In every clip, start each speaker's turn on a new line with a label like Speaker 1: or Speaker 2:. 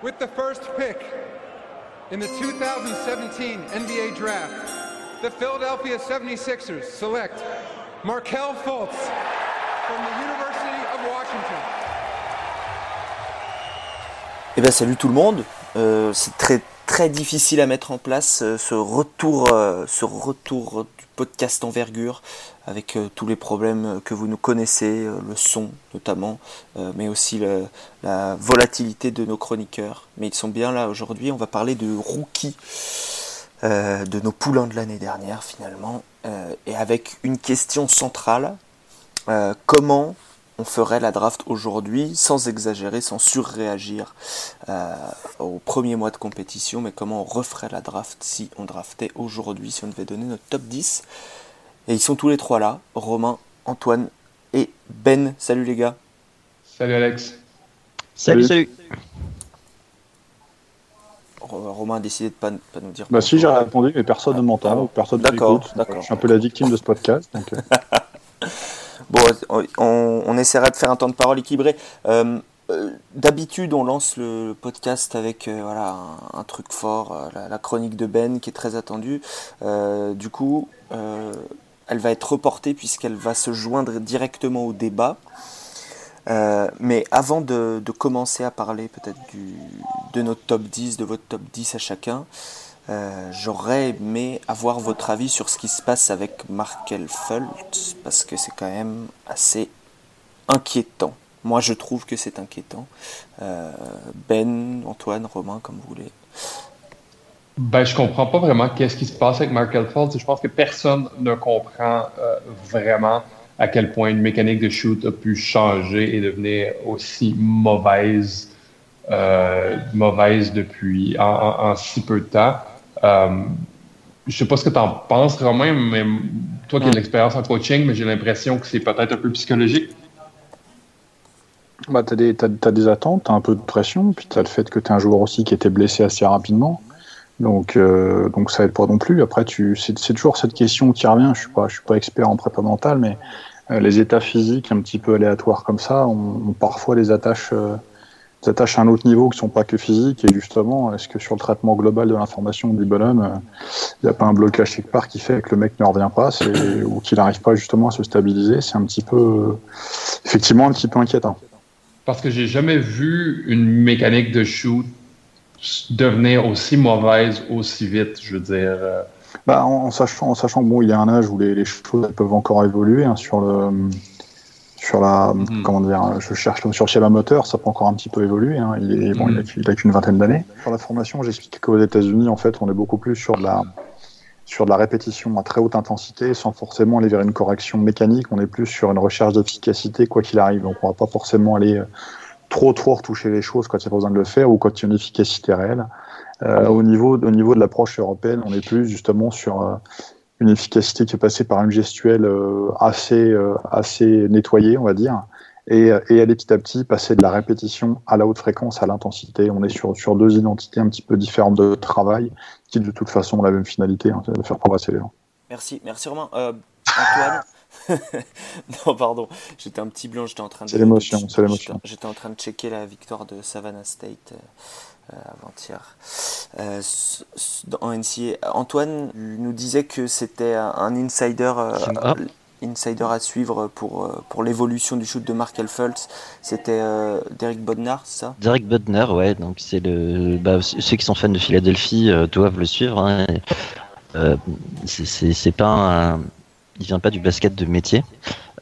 Speaker 1: With the first pick in the 2017 NBA Draft, the Philadelphia 76ers select Markel Fultz from the University of Washington.
Speaker 2: Eh bien salut tout le monde, euh, c'est très très difficile à mettre en place euh, ce retour, euh, ce retour du podcast envergure avec tous les problèmes que vous nous connaissez, le son notamment, mais aussi la volatilité de nos chroniqueurs. Mais ils sont bien là aujourd'hui. On va parler de rookies, euh, de nos poulains de l'année dernière finalement, et avec une question centrale comment on ferait la draft aujourd'hui sans exagérer, sans surréagir euh, au premier mois de compétition, mais comment on referait la draft si on draftait aujourd'hui, si on devait donner notre top 10. Et ils sont tous les trois là, Romain, Antoine et Ben. Salut les gars.
Speaker 3: Salut Alex.
Speaker 4: Salut, salut.
Speaker 2: Ro- Romain a décidé de pas, pas nous dire.
Speaker 5: Bah si, j'ai répondu, mais personne ne m'entend, ou personne ne
Speaker 2: D'accord,
Speaker 5: m'écoute.
Speaker 2: d'accord.
Speaker 5: Je suis un peu la victime de ce podcast. Donc, euh,
Speaker 2: Bon, on, essaiera de faire un temps de parole équilibré. Euh, euh, D'habitude, on lance le podcast avec euh, un, truc fort, la, chronique de Ben qui est très attendue. Du coup, elle va être reportée puisqu'elle va se joindre directement au débat. Mais avant de, de commencer à parler peut-être de notre top 10, de votre top 10 à chacun, euh, j'aurais aimé avoir votre avis sur ce qui se passe avec Markel Fultz, parce que c'est quand même assez inquiétant. Moi, je trouve que c'est inquiétant. Euh, ben, Antoine, Romain, comme vous voulez.
Speaker 3: Ben, je comprends pas vraiment qu'est-ce qui se passe avec Markel Fultz. Je pense que personne ne comprend euh, vraiment à quel point une mécanique de shoot a pu changer et devenir aussi mauvaise, mauvaise depuis en si peu de temps. Euh, je sais pas ce que tu en penses, Romain, mais toi qui as de l'expérience en coaching, mais j'ai l'impression que c'est peut-être un peu psychologique.
Speaker 5: bah, t'as des, t'as, t'as des attentes, t'as un peu de pression, puis t'as le fait que t'es un joueur aussi qui était blessé assez rapidement. Donc, euh, donc ça aide pas non plus. Après, tu, c'est, c'est toujours cette question qui revient. Je suis pas, je suis pas expert en prépa mentale, mais euh, les états physiques un petit peu aléatoires comme ça, ont, ont parfois des attaches, euh, des attaches à un autre niveau qui sont pas que physiques. Et justement, est-ce que sur le traitement global de l'information du bonhomme, il n'y a pas un blocage quelque part qui fait que le mec ne revient pas, ou qu'il n'arrive pas justement à se stabiliser? C'est un petit peu, euh, effectivement, un petit peu inquiétant.
Speaker 3: Parce que j'ai jamais vu une mécanique de shoot devenir aussi mauvaise aussi vite, je veux dire. euh,
Speaker 5: Bah, en, sachant, en sachant que bon, il y a un âge où les, les choses peuvent encore évoluer hein, sur le, sur la,
Speaker 3: Mhm.
Speaker 5: comment dire, je cherche sur le schéma moteur, ça peut encore un petit peu évoluer. Hein, il est, bon,
Speaker 3: Mhm.
Speaker 5: il a, il a qu'une vingtaine d'années. Sur la formation, j'explique qu'aux États-Unis, en fait, on est beaucoup plus sur de la, sur de la répétition à très haute intensité, sans forcément aller vers une correction mécanique. On est plus sur une recherche d'efficacité quoi qu'il arrive. Donc, on va pas forcément aller euh, trop trop retoucher les choses quand il n'y a pas besoin de le faire ou quand il y a une efficacité réelle. Euh, au, niveau, au niveau de l'approche européenne, on est plus justement sur euh, une efficacité qui est passée par une gestuelle euh, assez, euh, assez nettoyée, on va dire, et, euh, et aller petit à petit passer de la répétition à la haute fréquence, à l'intensité. On est sur, sur deux identités un petit peu différentes de travail qui de toute façon ont la même finalité, hein, de faire progresser les gens.
Speaker 2: Merci, merci Romain. Euh, Antoine Non, pardon, j'étais un petit blanc, j'étais en train de.
Speaker 5: C'est l'émotion, c'est l'émotion.
Speaker 2: J'étais en train de checker la victoire de Savannah State avant-hier euh, en NCA. Antoine nous disait que c'était un insider. euh. Insider à suivre pour, euh, pour l'évolution du shoot de Markel Fultz, c'était euh, Derek Bodnar, c'est ça?
Speaker 4: Derek Budner, ouais, donc c'est le. Bah, ceux qui sont fans de Philadelphie euh, doivent le suivre. hein. Euh, c'est pas un. Il vient pas du basket de métier,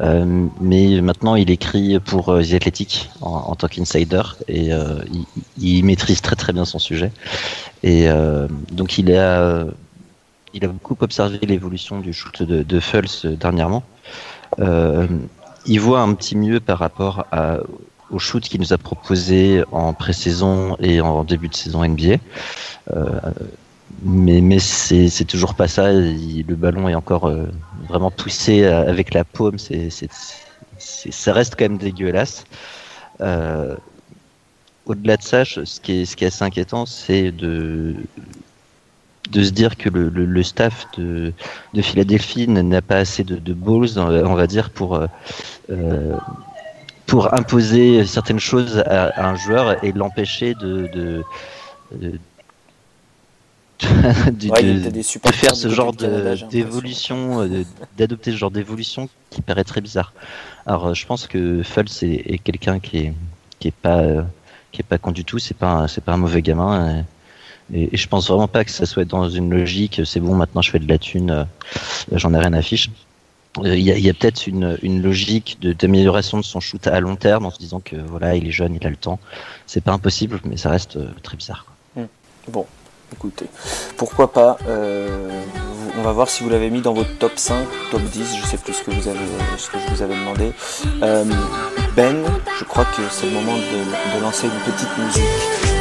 Speaker 4: euh, mais maintenant il écrit pour euh, The Athletic en, tant qu'insider et euh, il, maîtrise très très bien son sujet. Et donc il a, il a beaucoup observé l'évolution du shoot de, de dernièrement. Il voit un petit mieux par rapport au shoot qu'il nous a proposé en pré-saison et en début de saison NBA. Mais mais c'est toujours pas ça. Le ballon est encore euh, vraiment poussé euh, avec la paume. Ça reste quand même dégueulasse. Euh, Au-delà de ça, ce qui est assez inquiétant, c'est de se dire que le, staff de, de Philadelphie n'a pas assez de, de balls, on va dire, pour imposer certaines choses à, un joueur et l'empêcher de, faire ce genre d'évolution, d'adopter ce genre d'évolution qui paraît très bizarre. Alors, je pense que Fultz est, quelqu'un qui est, qui est pas, qui est pas con du tout. C'est pas, c'est pas un mauvais gamin. Et, et, je pense vraiment pas que ça soit dans une logique. C'est bon, maintenant je fais de la thune, j'en ai rien à fiche. Euh, il y a, peut-être une, logique d'amélioration de, son shoot à long terme en se disant que voilà, il est jeune, il a le temps. C'est pas impossible, mais ça reste euh, très bizarre.
Speaker 2: Hmm. Bon, écoutez, pourquoi pas euh, On va voir si vous l'avez mis dans votre top 5, top 10, je sais plus ce que vous avez, ce que je vous avais demandé. ben, je crois que c'est le moment de lancer une petite musique.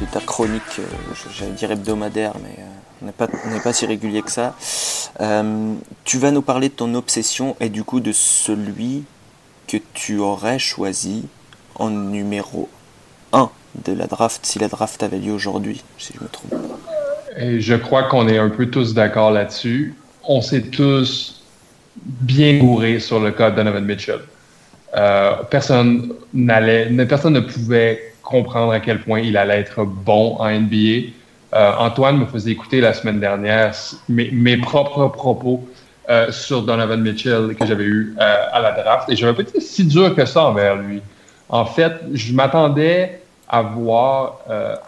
Speaker 2: De, ta chronique, euh, j'allais dire hebdomadaire, mais euh, on n'est pas, si régulier que ça. Euh, tu vas nous parler de ton obsession et du coup de celui que tu aurais choisi en numéro 1 de la draft, si la draft avait lieu aujourd'hui, si je me trompe
Speaker 3: je crois qu'on est un peu tous d'accord là-dessus. On s'est tous bien gourés sur le cas de Donovan Mitchell. personne n'allait, personne ne pouvait comprendre à quel point il allait être bon en NBA. Euh, Antoine me faisait écouter la semaine dernière mes, propres propos euh, sur Donovan Mitchell que j'avais eu euh, à la draft et je n'avais pas été si dur que ça envers lui. En fait, je m'attendais à voir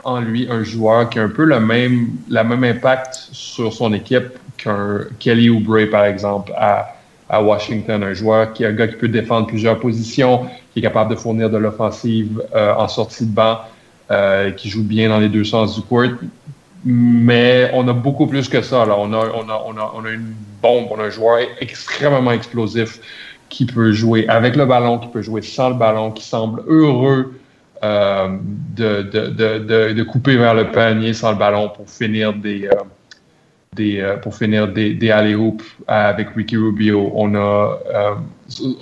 Speaker 3: en lui un joueur qui a un peu le même, la même impact sur son équipe qu'un Kelly Oubre, par exemple, à, à Washington. Un joueur qui est un gars qui peut défendre plusieurs positions, capable de fournir de l'offensive euh, en sortie de banc, euh, qui joue bien dans les deux sens du court. Mais on a beaucoup plus que ça. On, a, on, a, on, a, on a une bombe, on a un joueur extrêmement explosif qui peut jouer avec le ballon, qui peut jouer sans le ballon, qui semble heureux euh, de, de, de, couper vers le panier sans le ballon pour finir des, des, euh, pour finir des, des alley-oops avec Ricky Rubio. On a, euh,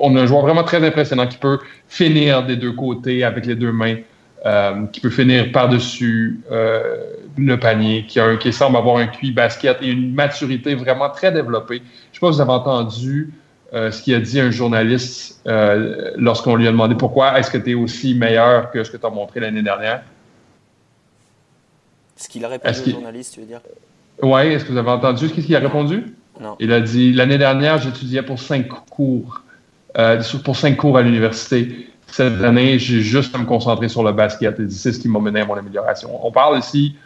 Speaker 3: on a un joueur vraiment très impressionnant qui peut finir des deux côtés avec les deux mains, euh, qui peut finir par-dessus le panier, qui, a qui semble avoir un QI basket et une maturité vraiment très développée. Je ne sais pas si vous avez entendu ce qu'il a dit un journaliste lorsqu'on lui a demandé pourquoi est-ce que tu es aussi meilleur que ce que tu as montré l'année dernière.
Speaker 2: Ce qu'il a répondu au journaliste, tu veux dire?
Speaker 3: Oui, est-ce que vous avez entendu ce qu'il a répondu?
Speaker 2: Non.
Speaker 3: Il a dit L'année dernière, j'étudiais pour cinq cours, euh, pour cinq cours à l'université. Cette année, j'ai juste à me concentrer sur le basket. Et c'est ce qui m'a mené à mon amélioration. On parle ici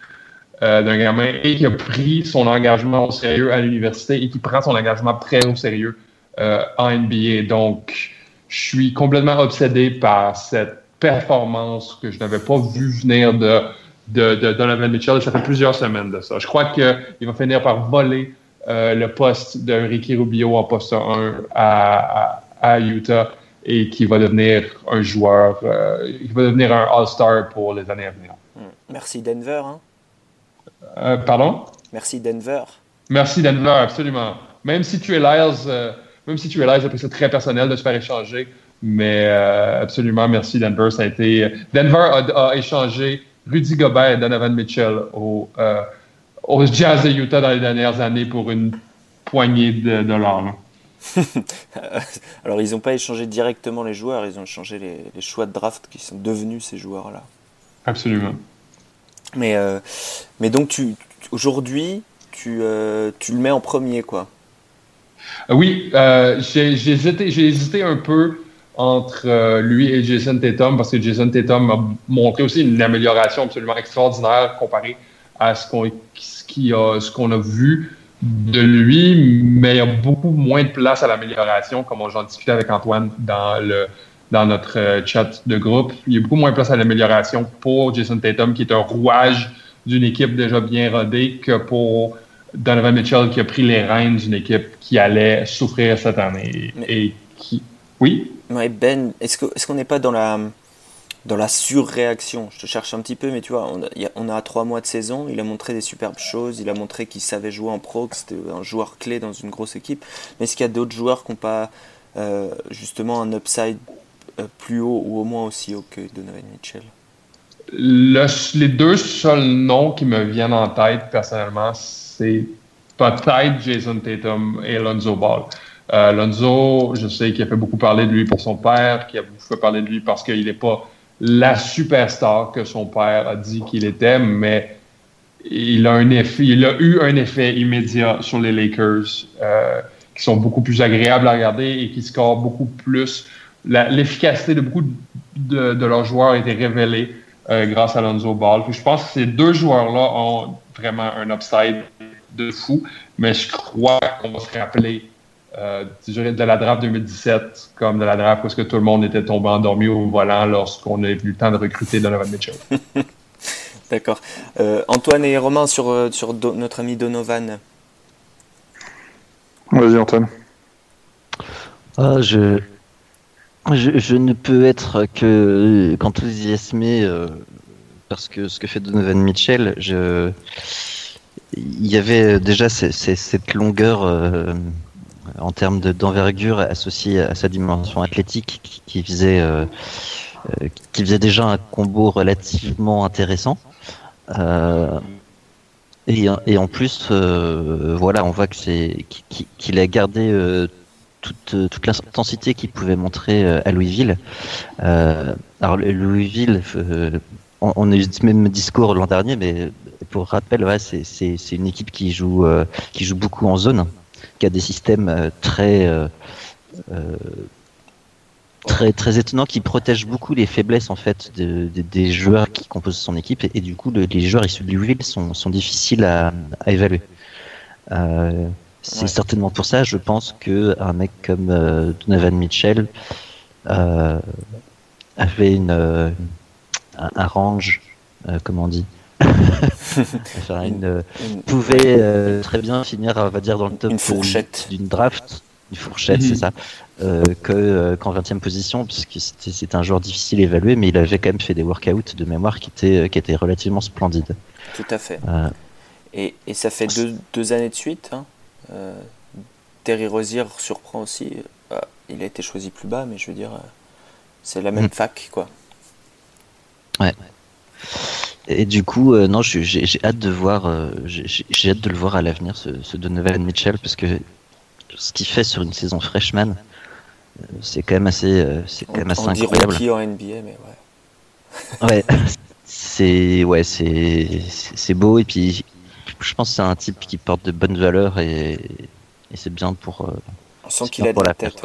Speaker 3: euh, d'un gamin qui a pris son engagement au sérieux à l'université et qui prend son engagement très au sérieux euh, en NBA. Donc, je suis complètement obsédé par cette performance que je n'avais pas vu venir de de, de Donovan Mitchell. Ça fait plusieurs semaines de ça. Je crois qu'il va finir par voler euh, le poste de Ricky Rubio en poste 1 à, à, Utah et qui va devenir un joueur, euh, qui va devenir un All-Star pour les années à venir.
Speaker 2: Hmm. Merci Denver. Hein?
Speaker 3: Euh, pardon?
Speaker 2: Merci Denver.
Speaker 3: Merci Denver, absolument. Même si tu es Lyles, même si tu es Lyles, c'est très personnel de se faire échanger. Mais absolument, merci Denver. Ça a été Denver a échangé Rudy Gobert et Donovan Mitchell au, euh, au Jazz de Utah dans les dernières années pour une poignée de dollars.
Speaker 2: Alors, ils n'ont pas échangé directement les joueurs, ils ont échangé les, choix de draft qui sont devenus ces joueurs-là.
Speaker 3: Absolument.
Speaker 2: Mais, euh, mais donc, tu, aujourd'hui, tu, euh, tu le mets en premier, quoi.
Speaker 3: Oui, j'ai hésité, hésité un peu entre euh, lui et Jason Tatum parce que Jason Tatum a montré aussi une amélioration absolument extraordinaire comparé à ce qu'on ce qu'on a vu de lui, mais il y a beaucoup moins de place à l'amélioration, comme j'en discutais avec Antoine dans le dans notre euh, chat de groupe. Il y a beaucoup moins de place à l'amélioration pour Jason Tatum, qui est un rouage d'une équipe déjà bien rodée, que pour Donovan Mitchell, qui a pris les rênes d'une équipe qui allait souffrir cette année et qui. Oui?
Speaker 2: Ben, est-ce qu'on est n'est pas dans la, dans la surréaction? Je te cherche un petit peu, mais tu vois, on a, on a trois mois de saison. Il a montré des superbes choses. Il a montré qu'il savait jouer en pro, que c'était un joueur clé dans une grosse équipe. Mais est-ce qu'il y a d'autres joueurs qui n'ont pas euh, justement un upside euh, plus haut ou au moins aussi haut que Donovan Mitchell?
Speaker 3: Les deux seuls noms qui me viennent en tête personnellement, c'est peut-être Jason Tatum et Lonzo Ball. Euh, Lonzo, je sais qu'il a fait beaucoup parler de lui pour son père, qu'il a beaucoup fait parler de lui parce qu'il n'est pas la superstar que son père a dit qu'il était, mais il a eu un effet immédiat sur les Lakers euh, qui sont beaucoup plus agréables à regarder et qui scorent beaucoup plus. L'efficacité de beaucoup de, leurs joueurs a été révélée euh, grâce à Lonzo Ball. je pense que ces deux joueurs-là ont vraiment un upside de fou, mais je crois qu'on va se rappeler euh, de la draft 2017 comme de la draft parce que tout le monde était tombé endormi au volant lorsqu'on a eu le temps de recruter Donovan Mitchell.
Speaker 2: D'accord. Euh, Antoine et Romain sur, euh, sur notre ami Donovan?
Speaker 5: Vas-y Antoine.
Speaker 4: Ah, je, je, ne peux être que qu'enthousiasmé parce que ce que fait Donovan Mitchell, je, il y avait déjà cette longueur en termes d'envergure associée à sa dimension athlétique qui, faisait euh, euh, qui faisait déjà un combo relativement intéressant. Euh, et, en plus, voilà, on voit que c'est qu'il a gardé toute, toute l'intensité qu'il pouvait montrer à Louisville. alors Louisville, on, a eu ce même discours l'an dernier, mais pour rappel, ouais, c'est une équipe qui joue qui joue beaucoup en zone qui a des systèmes euh, très euh, euh, très très étonnants qui protègent beaucoup les faiblesses en fait des joueurs qui composent son équipe et, du coup les joueurs issus de Louisville sont, sont difficiles à, évaluer. c'est certainement pour ça, je pense que un mec comme Donovan Mitchell avait une un, range, comment on dit, une, pouvait euh, très bien finir, on va dire, dans le top d'une draft, une fourchette, c'est mhm. ça, euh, que euh, qu'en 20e position, puisque c'était un joueur difficile à évaluer, mais il avait quand même fait des workouts de mémoire qui étaient, qui étaient relativement splendides.
Speaker 2: Tout à fait. Et, et, ça fait deux, deux, années de suite. Hein. Terry Rozier surprend aussi. Bah, il a été choisi plus bas, mais je veux dire, c'est la même mm. fac, quoi.
Speaker 4: Ouais. Et du coup, euh, non, j'ai hâte de voir, euh, j'ai hâte de le voir à l'avenir, ce, ce, Donovan Mitchell, parce que ce qu'il fait sur une saison freshman, euh, c'est quand même assez, c'est quand même assez on incroyable.
Speaker 2: Dit en NBA, mais
Speaker 4: ouais. ouais, c'est ouais, c'est c'est beau et puis je pense que c'est un type qui porte de bonnes valeurs et, et c'est bien pour.
Speaker 2: on sent qu'il a de la, tête.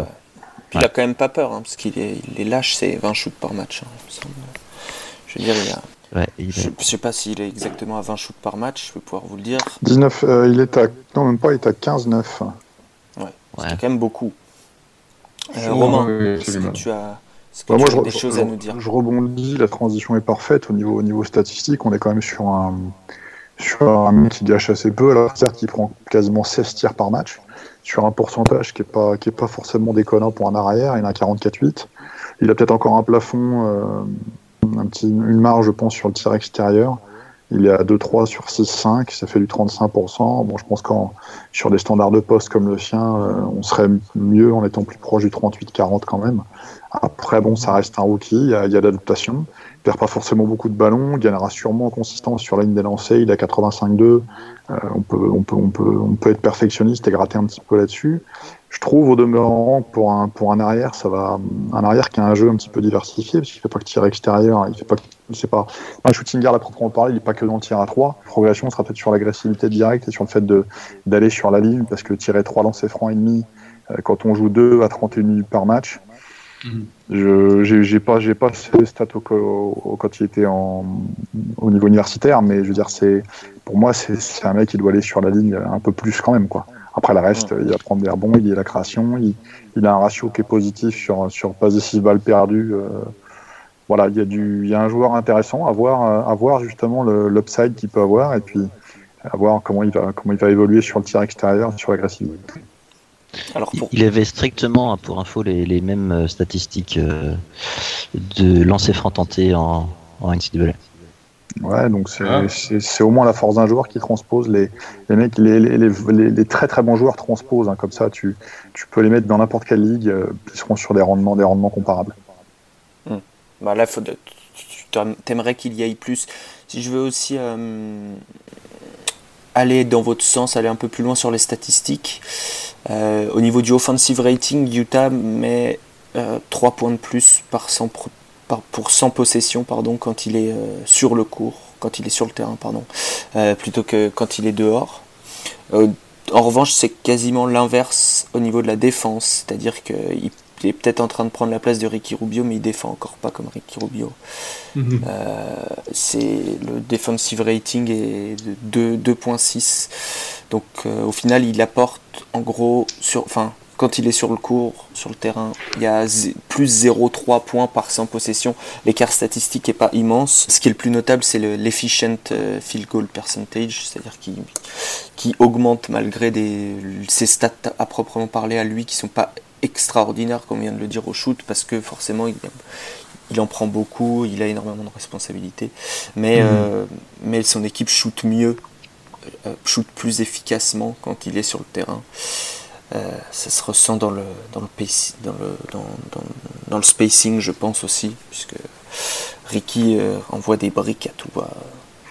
Speaker 2: Puis il a quand même pas peur, hein, parce qu'il est, il est lâche, c'est 20 shoots par match. Hein, il me semble. Je veux dire, il a je ne sais pas s'il est exactement à 20 shoots par match, je vais pouvoir vous le dire.
Speaker 5: 19, euh, il est à. Non, même pas, il est à 15-9.
Speaker 2: Ouais, c'est quand même beaucoup. Euh, Romain, est-ce que tu as, bah,
Speaker 5: moi, des choses à nous dire? Je rebondis, la transition est parfaite au niveau, au niveau statistique. On est quand même sur un, sur un mec qui gâche assez peu. Alors, certes, il prend quasiment 16 tirs par match, sur un pourcentage qui n'est pas, qui est pas forcément déconnant pour un arrière. Il a 44-8. Il a peut-être encore un plafond. Euh, une marge, je pense, sur le tir extérieur. Il est à 2-3 sur 6-5, ça fait du 35%. Bon, je pense qu'en sur des standards de poste comme le sien, euh, on serait mieux en étant plus proche du 38-40 quand même. Après, bon, ça reste un rookie, il y a, a l'adaptation. Perd pas forcément beaucoup de ballons, il gagnera sûrement en consistance sur la ligne des lancers. Il a 85-2. Euh, on, peut, on, peut, on, peut, on peut être perfectionniste et gratter un petit peu là-dessus. Je trouve au demeurant pour un pour un arrière, ça va un arrière qui a un jeu un petit peu diversifié parce qu'il fait pas que tir extérieur, il fait pas c'est pas un shooting guard à proprement parler, il est pas que dans le tir à 3. La progression sera peut-être sur l'agressivité directe et sur le fait de d'aller sur la ligne parce que tirer 3 lancers francs et demi euh, quand on joue 2 à 31 minutes par match. Mhm. Je j'ai pas j'ai pas ce stats au, quand il était en, au niveau universitaire, mais je veux dire c'est pour moi c'est un mec qui doit aller sur la ligne un peu plus quand même quoi. Après, le reste, il va prendre des rebonds, il a la création, il, a un ratio qui est positif sur, sur pas de 6 balles perdues. Euh, voilà, il y, a du, il y a un joueur intéressant à voir, à voir justement l'upside qu'il peut avoir et puis à voir comment il va, comment il va évoluer sur le tir extérieur, sur l'agressivité.
Speaker 4: Alors Il avait strictement, hein, pour info, les, les mêmes euh, statistiques euh, de lancer franc tenté en, en NCAA.
Speaker 5: Ouais, donc c'est
Speaker 3: Ah.
Speaker 5: c'est- au moins la force d'un joueur qui transpose. Les, les mecs, les, les, les- les très très bons joueurs transposent. hein, comme ça, tu, tu peux les mettre dans n'importe quelle ligue, euh, ils seront sur des rendements, des rendements comparables.
Speaker 2: Bah là, faut de- tu t'aimerais qu'il y aille plus. Si je veux aussi euh, aller dans votre sens, aller un peu plus loin sur les statistiques, euh, au niveau du offensive rating, Utah met euh, 3 points de plus par 100 pro- par- pour 100 possessions pardon, quand il est euh, sur le court, quand il est sur le terrain, pardon, euh, plutôt que quand il est dehors. En revanche, c'est quasiment l'inverse au niveau de la défense, c'est-à-dire qu'il il est peut-être en train de prendre la place de Ricky Rubio, mais il défend encore pas comme Ricky Rubio.
Speaker 3: Mhm.
Speaker 2: Euh, c'est le defensive rating est de 2 2.6. Donc euh, au final, il apporte en gros sur enfin quand il est sur le court, sur le terrain, il y a plus 0,3 points par 100 possessions. L'écart statistique est pas immense. Ce qui est le plus notable, c'est le- l'efficient euh, field goal percentage, c'est-à-dire qui, qui augmente malgré des, ses stats à proprement parler à lui qui sont pas extraordinaires, comme on vient de le dire au shoot, parce que forcément il, il en prend beaucoup, il a énormément de responsabilités, mais,
Speaker 3: Mhm.
Speaker 2: euh, mais son équipe shoot mieux, euh, shoot plus efficacement quand il est sur le terrain. Euh, ça se ressent dans le, dans, le pace- dans, le, dans, le spacing, je pense aussi, puisque Ricky euh, envoie des briques à tout va.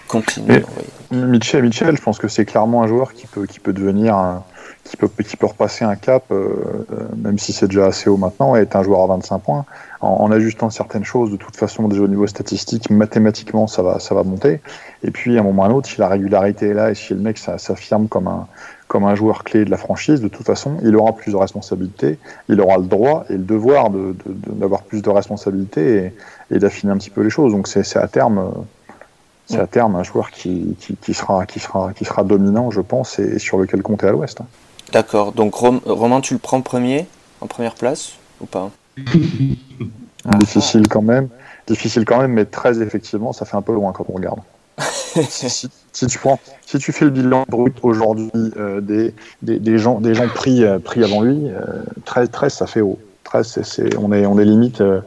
Speaker 2: Continue.
Speaker 5: Mitchell, Mitchell, je pense que c'est clairement un joueur qui peut, qui peut devenir, un- qui peut, qui peut repasser un cap, euh, euh, même si c'est déjà assez haut maintenant, et être un joueur à 25 points. En, en ajustant certaines choses, de toute façon, déjà au niveau statistique, mathématiquement, ça va, ça va monter. Et puis, à un moment ou à un autre, si la régularité est là et si le mec s'affirme comme un, comme un joueur clé de la franchise, de toute façon, il aura plus de responsabilités, il aura le droit et le devoir de- de- de- d'avoir plus de responsabilités et, et d'affiner un petit peu les choses. Donc, c'est à terme. euh, c'est à terme un joueur qui, qui, qui sera, qui, sera, qui sera dominant, je pense, et, et sur lequel compter à l'ouest.
Speaker 2: D'accord, donc Rom- Romain, tu le prends premier, en première place, ou pas? Ah,
Speaker 5: Difficile quand même, difficile quand même, mais très effectivement, ça fait un peu loin quand on regarde. si, si- si tu prends, si tu fais le bilan brut aujourd'hui euh, des, des, des gens, des gens pris, euh, pris avant lui, euh, 13, 13, ça fait haut. 13, c'est, c'est- on est, on est limite. euh,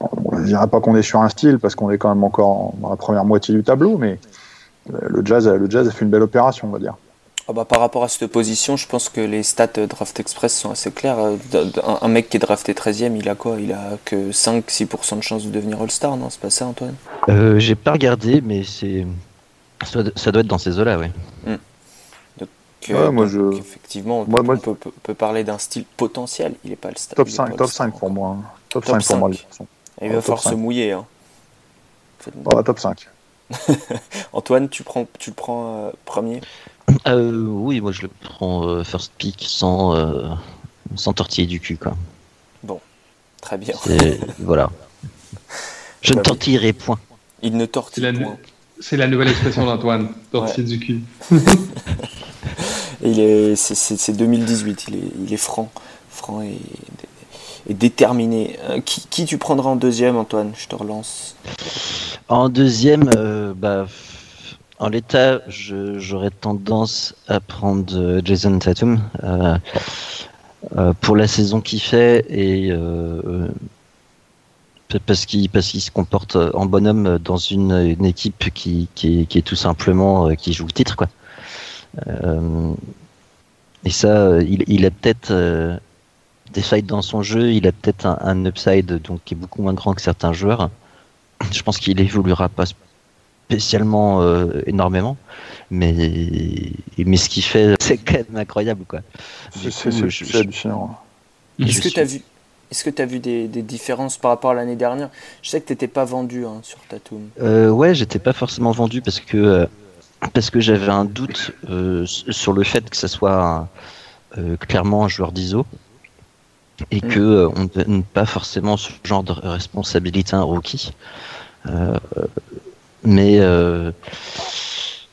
Speaker 5: on ne dirait pas qu'on est sur un style parce qu'on est quand même encore dans la première moitié du tableau, mais le jazz, le jazz a fait une belle opération, on va dire.
Speaker 2: Ah bah, par rapport à cette position, je pense que les stats euh, Draft Express sont assez claires. Euh, Un, un mec qui est drafté 13ème, il a quoi? Il a que 5-6% de chance de devenir All-Star, non? C'est pas ça, Antoine?
Speaker 4: Euh, J'ai pas regardé, mais c'est ça, doit- ça doit être dans ces eaux-là, Ouais,
Speaker 5: moi,
Speaker 2: donc,
Speaker 5: je-
Speaker 2: Effectivement, on,
Speaker 5: Moi-
Speaker 2: on peut, peut- peut parler d'un style potentiel. Il est pas le.
Speaker 5: Top
Speaker 2: il est
Speaker 5: 5,
Speaker 2: pas
Speaker 5: top
Speaker 2: All-Star
Speaker 5: 5 pour moi. hein. Top,
Speaker 2: Top
Speaker 5: 5 pour moi, de
Speaker 2: 5.
Speaker 5: toute façon.
Speaker 2: Il va
Speaker 5: top
Speaker 2: falloir se
Speaker 5: 5.
Speaker 2: mouiller. Hein. Faites-
Speaker 5: Voilà, top 5.
Speaker 2: Antoine, tu, prends, tu le prends euh, premier?
Speaker 4: Euh, oui, moi je le prends euh, first pick sans, euh, sans tortiller du cul, quoi.
Speaker 2: Très bien.
Speaker 4: Voilà. Je ne
Speaker 2: Bah
Speaker 4: tortillerai point.
Speaker 2: Il ne
Speaker 3: C'est
Speaker 2: tortille
Speaker 3: la,
Speaker 2: point.
Speaker 3: c'est la nouvelle expression d'Antoine, tortiller du cul.
Speaker 2: Et il est, c'est, c'est- c'est 2018, il est, il est franc, franc et, et déterminé. Euh, qui, qui tu prendras en deuxième, Antoine? Je te relance.
Speaker 4: En deuxième, euh, bah, en l'état, j'aurais tendance à prendre euh, Jason Tatum euh, euh, pour la saison qu'il fait et parce qu'il se comporte en bonhomme dans une, équipe qui, est, tout simplement qui joue le titre quoi. Et ça, il, il a peut-être des failles dans son jeu, il a peut-être un, un upside donc qui est beaucoup moins grand que certains joueurs je pense qu'il évoluera pas spécialement euh, énormément, mais mais ce qu'il fait, c'est quand même incroyable quoi.
Speaker 5: C'est hallucinant.
Speaker 2: Est-ce
Speaker 4: Je
Speaker 2: que
Speaker 4: suis-
Speaker 2: tu as vu est-ce que tu as vu des, des différences par rapport à l'année dernière? Je sais que tu n'étais pas vendu hein, sur Tatum.
Speaker 4: Euh, ouais, j'étais pas forcément vendu parce que euh, parce que j'avais un doute euh, sur le fait que ça soit un- euh, clairement un joueur d'ISO et
Speaker 2: Mm.
Speaker 4: que euh, on ne donne pas forcément ce genre de responsabilité à un rookie. Mais euh,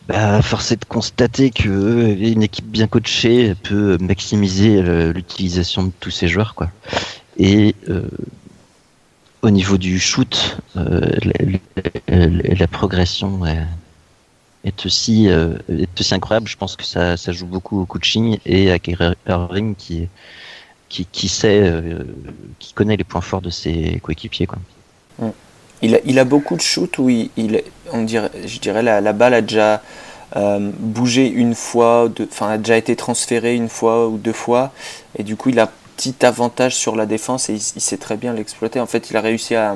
Speaker 4: bah, force est de constater que une équipe bien coachée peut maximiser euh, l'utilisation de tous ces joueurs quoi. Et euh, au niveau du shoot, euh, la, progression est, est aussi euh, est aussi incroyable. Je pense que ça, ça joue beaucoup au coaching et à Kyrie Irving qui qui, qui sait, euh, qui connaît les points forts de ses coéquipiers quoi.
Speaker 2: Il, a, beaucoup de shoots où il, on dirait, je dirais la, balle a déjà euh, bougé une fois, enfin a déjà été transférée une fois ou deux fois, et du coup il a petit avantage sur la défense et il, sait très bien l'exploiter. En fait, il a réussi à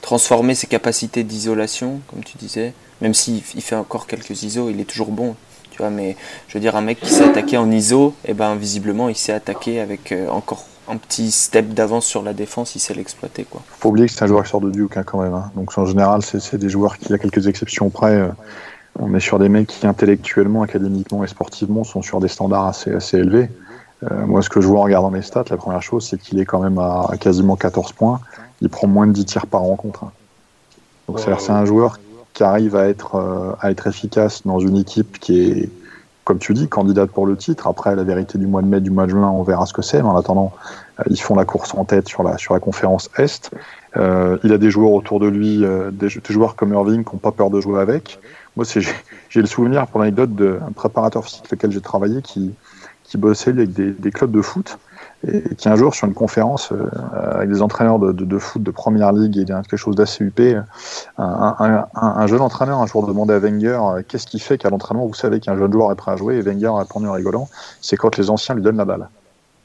Speaker 2: transformer ses capacités d'isolation, comme tu disais, même s'il il fait encore quelques ISO, il est toujours bon. Tu vois, mais je veux dire, un mec qui s'est attaqué en ISO, et eh ben visiblement il s'est attaqué avec euh, encore un petit step d'avance sur la défense, il sait l'exploiter. Quoi.
Speaker 5: Faut oublier que c'est un joueur qui sort de Duke hein, quand même. Hein. Donc en général, c'est des joueurs qui, a quelques exceptions près, euh, on est sur des mecs qui intellectuellement, académiquement et sportivement sont sur des standards assez, élevés. Euh, moi, ce que je vois en regardant mes stats, la première chose, c'est qu'il est quand même à, quasiment 14 points. Il prend moins de 10 tirs par rencontre. Hein. Donc c'est un joueur qui arrive à euh, à être efficace dans une équipe qui est, comme tu dis, candidate pour le titre. Après, la vérité du mois de mai, du mois de juin, on verra ce que c'est. Mais en attendant, euh, ils font la course en tête sur la, sur la conférence Est. Euh, il a des joueurs autour de lui, euh, des, joueurs comme Irving qui n'ont pas peur de jouer avec. Moi, j'ai le souvenir, pour l'anecdote, d'un préparateur physique avec lequel j'ai travaillé qui, qui bossait avec des, des clubs de foot et qui un jour sur une conférence euh, avec des entraîneurs de, foot de première ligue et quelque chose d'assez huppé, un, un, un, jeune entraîneur un jour demandait à Wenger euh, qu'est-ce qui fait qu'à l'entraînement vous savez qu'un jeune joueur est prêt à jouer? Et Wenger a en rigolant c'est quand les anciens lui donnent la balle.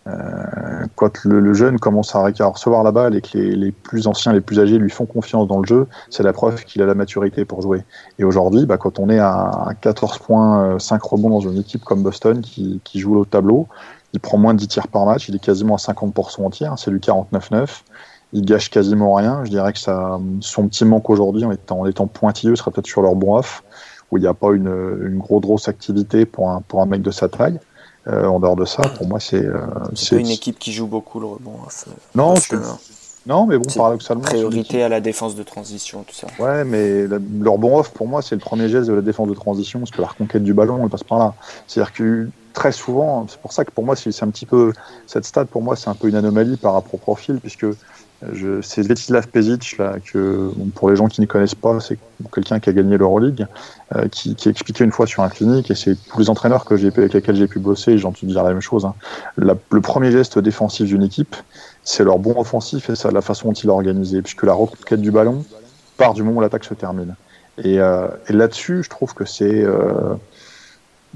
Speaker 5: Euh, quand le, jeune commence à, recevoir la balle et que les, les, plus anciens, les plus âgés lui font confiance dans le jeu, c'est la preuve qu'il a la maturité pour jouer. Et aujourd'hui, bah, quand on est à 14 points, 5 rebonds dans une équipe comme Boston qui, qui joue au tableau, il prend moins de 10 tirs par match, il est quasiment à 50% en tir, c'est du 49-9. Il gâche quasiment rien. Je dirais que ça, son petit manque aujourd'hui, en étant, en étant pointilleux, serait peut-être sur leur bon off, où il n'y a pas une, une grosse, grosse activité pour un, pour un mec de sa taille. Euh, en dehors de ça, pour moi, c'est. Euh,
Speaker 2: c'est une équipe qui joue beaucoup le rebond off. Euh,
Speaker 5: non, je, non, mais bon, paradoxalement.
Speaker 2: Priorité à la défense de transition, tout ça.
Speaker 5: Ouais, mais leur bon off, pour moi, c'est le premier geste de la défense de transition, parce que la reconquête du ballon, elle passe par là. C'est-à-dire que très souvent, c'est pour ça que pour moi, c'est un petit peu. Cette stade, pour moi, c'est un peu une anomalie par rapport au profil, puisque c'est Svetislav Pezic, là, que, pour les gens qui ne connaissent pas, c'est quelqu'un qui a gagné l'Euroleague, euh, qui, qui expliquait une fois sur un clinique, et c'est tous les entraîneurs avec lesquels j'ai pu bosser, j'ai entendu dire la même chose. Hein. le premier geste défensif d'une équipe, c'est leur bon offensif et ça, la façon dont il est organisé, puisque la reconquête du ballon part du moment où l'attaque se termine. Et, euh, là-dessus, je trouve que c'est euh,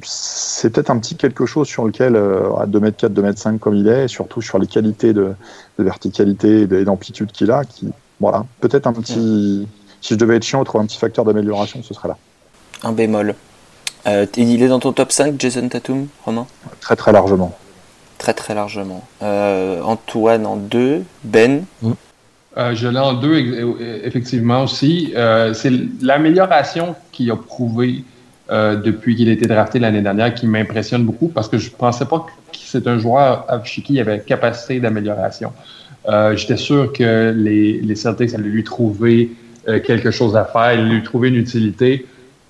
Speaker 5: c'est peut-être un petit quelque chose sur lequel, euh, à 2m4, 2m5 comme il est, et surtout sur les qualités de, de verticalité et d'amplitude qu'il a, qui, voilà, peut-être un petit. Si je devais être chiant, trouver un petit facteur d'amélioration, ce serait là.
Speaker 2: Un bémol. Euh, il est dans ton top 5, Jason Tatum, Romain?
Speaker 5: Très très largement.
Speaker 2: Très très largement. Euh, Antoine en 2, Ben?
Speaker 3: Mm. euh, Je l'ai en 2, effectivement aussi. Euh, c'est l'amélioration qui a prouvé euh, depuis qu'il a été drafté l'année dernière qui m'impressionne beaucoup parce que je pensais pas que c'est un joueur chez qui il avait capacité d'amélioration. Euh, J'étais sûr que les, les Celtics allaient lui trouver euh, quelque chose à faire, lui trouver une utilité.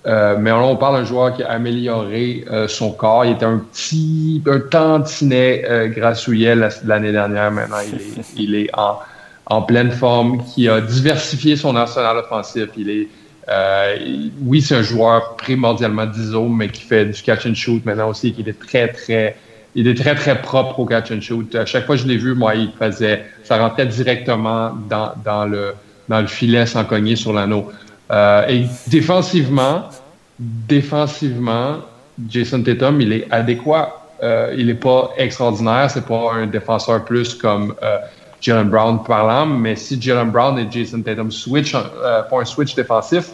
Speaker 3: Mais là, on parle d'un joueur qui a amélioré son corps. Il était un petit, un tantinet grassouillet l'année dernière. Maintenant, il est, il est en, en pleine forme, qui a diversifié son arsenal offensif. Il est euh, oui, c'est un joueur primordialement d'ISO, mais qui fait du catch and shoot maintenant aussi, qui est très, très, il est très, très propre au catch and shoot. À chaque fois que je l'ai vu, moi, il faisait, ça rentrait directement dans, dans le, dans le filet sans cogner sur l'anneau. Euh, et défensivement, défensivement, Jason Tatum, il est adéquat. Euh, il n'est pas extraordinaire. C'est pas un défenseur plus comme Jalen Brown parlant, mais si Jalen Brown et Jason Tatum switch, euh, font un switch défensif,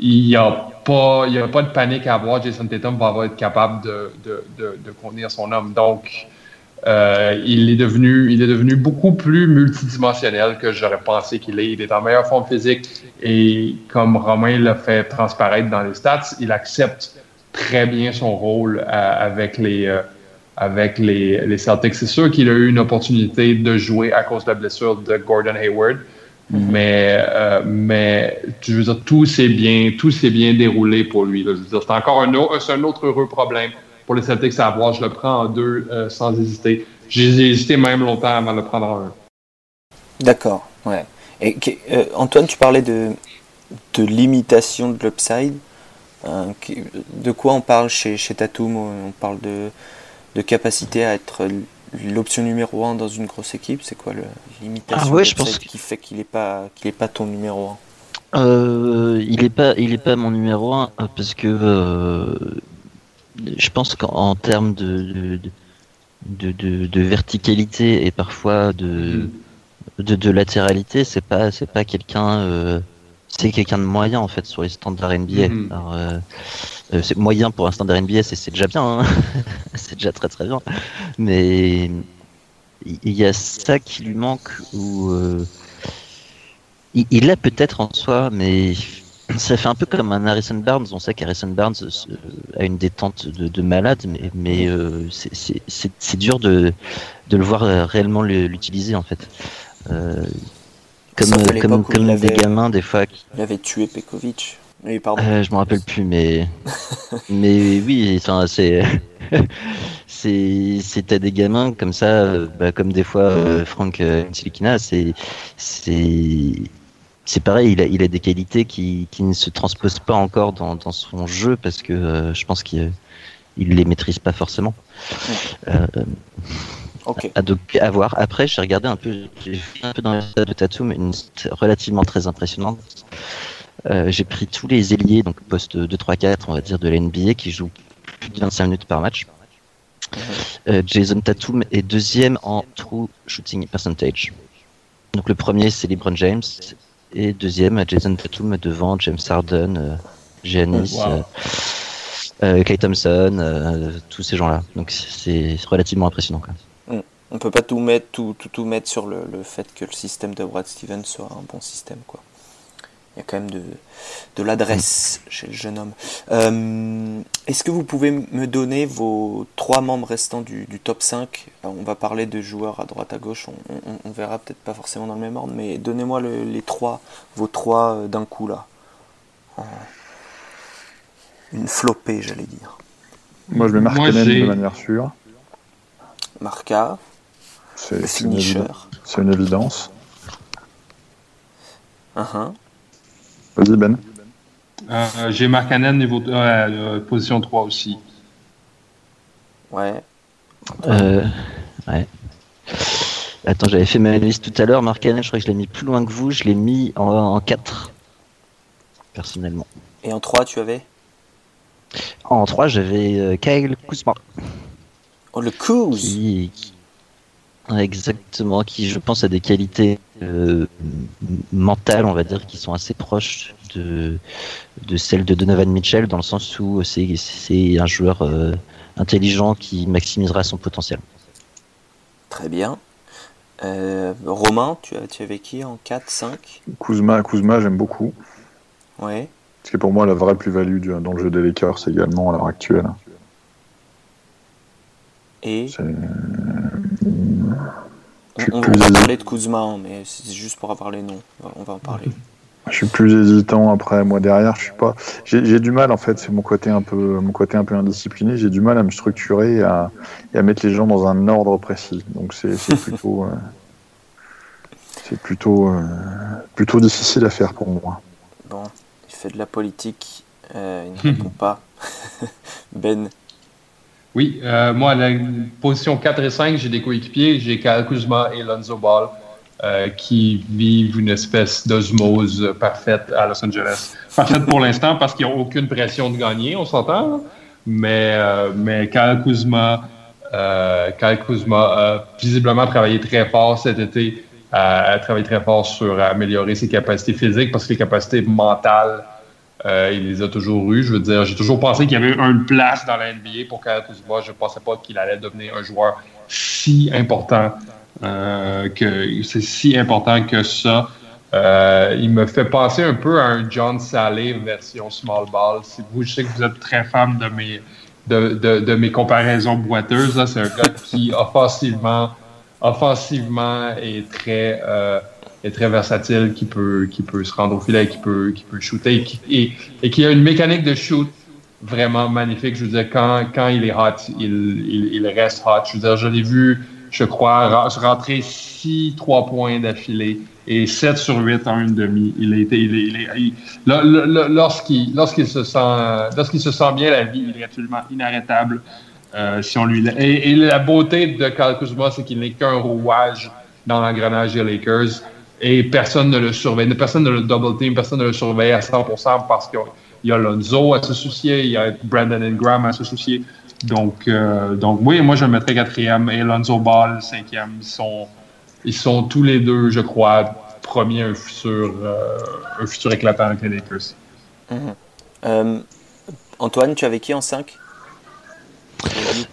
Speaker 3: il n'y a, pas, a pas de panique à avoir. Jason Tatum va être capable de, de, de, de contenir son homme. Donc, euh, il, est devenu, il est devenu beaucoup plus multidimensionnel que j'aurais pensé qu'il est. Il est en meilleure forme physique et comme Romain l'a fait transparaître dans les stats, il accepte très bien son rôle euh, avec les, euh, avec les, les Celtics. C'est sûr qu'il a eu une opportunité de jouer à cause de la blessure de Gordon Hayward, mm-hmm. mais, euh, mais je veux dire, tout s'est bien, tout bien déroulé pour lui. C'est encore un, autre, un autre heureux problème pour les Celtics à avoir. Je le prends en deux euh, sans hésiter. J'ai hésité même longtemps avant de le prendre en un.
Speaker 2: D'accord, ouais. Et, euh, Antoine, tu parlais de, de limitation de l'upside. De quoi on parle chez, chez Tatum? On parle de de capacité à être l'option numéro 1 dans une grosse équipe C'est quoi l'imitation
Speaker 4: ah ouais, je pense
Speaker 2: qui fait qu'il n'est pas, qu'il est pas ton numéro
Speaker 4: 1 euh, Il n'est pas, il est pas mon numéro 1 parce que euh, je pense qu'en termes de de, de, de, verticalité et parfois de, de, de latéralité, c'est pas, c'est pas quelqu'un. Euh, c'est quelqu'un de moyen en fait sur les standards NBA. Mhm. Euh, euh, c'est moyen pour un standard NBA, c'est déjà bien, hein. c'est déjà très très bien. Mais il y a ça qui lui manque ou euh, il l'a peut-être en soi, mais ça fait un peu comme un Harrison Barnes. On sait qu'Harrison Barnes a une détente de, malade, mais, mais c'est dur de, de, le voir réellement l'utiliser en fait. Comme, comme, comme des gamins, des fois.
Speaker 2: Il avait tué Pekovic.
Speaker 4: Oui, pardon. Euh, je me rappelle plus, mais. mais oui, c'est. c'est des gamins comme ça, bah, comme des fois euh, Frank euh, c'est. C'est pareil, il a, il a des qualités qui, qui ne se transposent pas encore dans, dans son jeu parce que euh, je pense qu'il il les maîtrise pas forcément. Euh. À, donc, à voir. Après, j'ai regardé un peu, j'ai fait un peu dans l'état de Tatum, une relativement très impressionnante. Euh, j'ai pris tous les ailiers, donc poste 2, 3, 4, on va dire, de l'NBA, qui jouent plus de 25 minutes par match. Euh, Jason Tatum est deuxième en true shooting percentage. Donc le premier c'est LeBron James et deuxième Jason Tatum devant James Harden, euh, Giannis, wow. euh, Clay Thompson, tous ces gens-là. Donc c'est relativement impressionnant. Quoi
Speaker 2: on peut pas tout mettre, tout, tout, mettre sur le, fait que le système de Brad Stevens soit un bon système. Quoi. Il y a quand même de, de l'adresse chez le jeune homme. Euh, est-ce que vous pouvez me donner vos trois membres restants du, top 5 On va parler de joueurs à droite à gauche, on, verra peut-être pas forcément dans le même ordre, mais donnez-moi les trois, vos trois euh, d'un coup là. Une flopée, j'allais dire.
Speaker 5: Moi je vais marquer de manière sûre.
Speaker 2: Marca.
Speaker 5: C'est une, évidence.
Speaker 2: Uh-huh.
Speaker 5: Vas-y Ben.
Speaker 3: Euh, J'ai Marcanen niveau euh, position 3 aussi.
Speaker 2: Ouais.
Speaker 4: Euh, ouais. Attends, j'avais fait ma liste tout à l'heure. Marcanen, je crois que je l'ai mis plus loin que vous. Je l'ai mis en, en 4. Personnellement.
Speaker 2: Et en 3, tu avais?
Speaker 4: En 3, j'avais euh, Kyle Kuzma.
Speaker 2: Oh, le Kuz
Speaker 4: qui, Exactement, qui je pense a des qualités euh, mentales, on va dire, qui sont assez proches de, de celles de Donovan Mitchell, dans le sens où c'est un joueur euh, intelligent qui maximisera son potentiel.
Speaker 2: Très bien. Euh, Romain, tu, as, tu avais qui en 4, 5
Speaker 5: Kuzma, Kuzma j'aime beaucoup.
Speaker 2: Ouais.
Speaker 5: C'est pour moi la vraie plus-value dans le jeu des Lakers également à l'heure actuelle.
Speaker 2: Et? On, va parler de Kuzma, hein, mais c'est juste pour avoir les noms. On va en parler.
Speaker 5: Je suis plus hésitant après moi derrière. Je suis pas. J'ai du mal en fait. C'est mon côté un peu, mon côté un peu indiscipliné. J'ai du mal à me structurer et à, à, mettre les gens dans un ordre précis. Donc c'est plutôt, euh, c'est plutôt, euh, plutôt difficile à faire pour moi.
Speaker 2: Bon, il fait de la politique. Euh, il ne répond pas. ben,
Speaker 3: oui, euh, moi, la position 4 et 5, j'ai des coéquipiers. J'ai Kyle Kuzma et Lonzo Ball euh, qui vivent une espèce d'osmose parfaite à Los Angeles. Parfaite pour l'instant parce qu'ils n'ont aucune pression de gagner, on s'entend. Mais, euh, mais Kyle Kuzma, euh, Kyle Kuzma a visiblement travaillé très fort cet été. a travaillé très fort sur améliorer ses capacités physiques parce que les capacités mentales euh, il les a toujours eu. Je veux dire, j'ai toujours pensé qu'il y avait une place dans la NBA pour Kyle Kuzma. Je ne pensais pas qu'il allait devenir un joueur si important euh, que c'est si important que ça. Euh, il me fait penser un peu à un John Saleh version small ball. Si vous, je sais que vous êtes très fan de mes de, de, de mes comparaisons boiteuses. C'est un gars qui offensivement, offensivement est très est très versatile, qui peut, qui peut se rendre au filet, qui peut, qui peut shooter et qui, et, qui a une mécanique de shoot vraiment magnifique. Je veux dire, quand, quand il est hot, il, il, reste hot. Je veux dire, je l'ai vu, je crois, rentrer 6 3 points d'affilée et 7 sur 8 en une demi. Il a été, il, il, lorsqu'il, lorsqu'il se sent, lorsqu'il se sent bien, la vie, il est absolument inarrêtable. si on lui et, la beauté de Kyle Kuzma, c'est qu'il n'est qu'un rouage dans l'engrenage des Lakers et personne ne le surveille, personne ne le double team, personne ne le surveille à 100% parce qu'il y a Lonzo à se soucier, il y a Brandon Ingram à se soucier. Donc, donc oui, moi je le mettrais quatrième et Lonzo Ball cinquième. Ils sont, ils sont tous les deux, je crois, premier un futur, euh, un futur éclatant avec les Lakers.
Speaker 2: Mhm. Euh, Antoine, tu avais qui en 5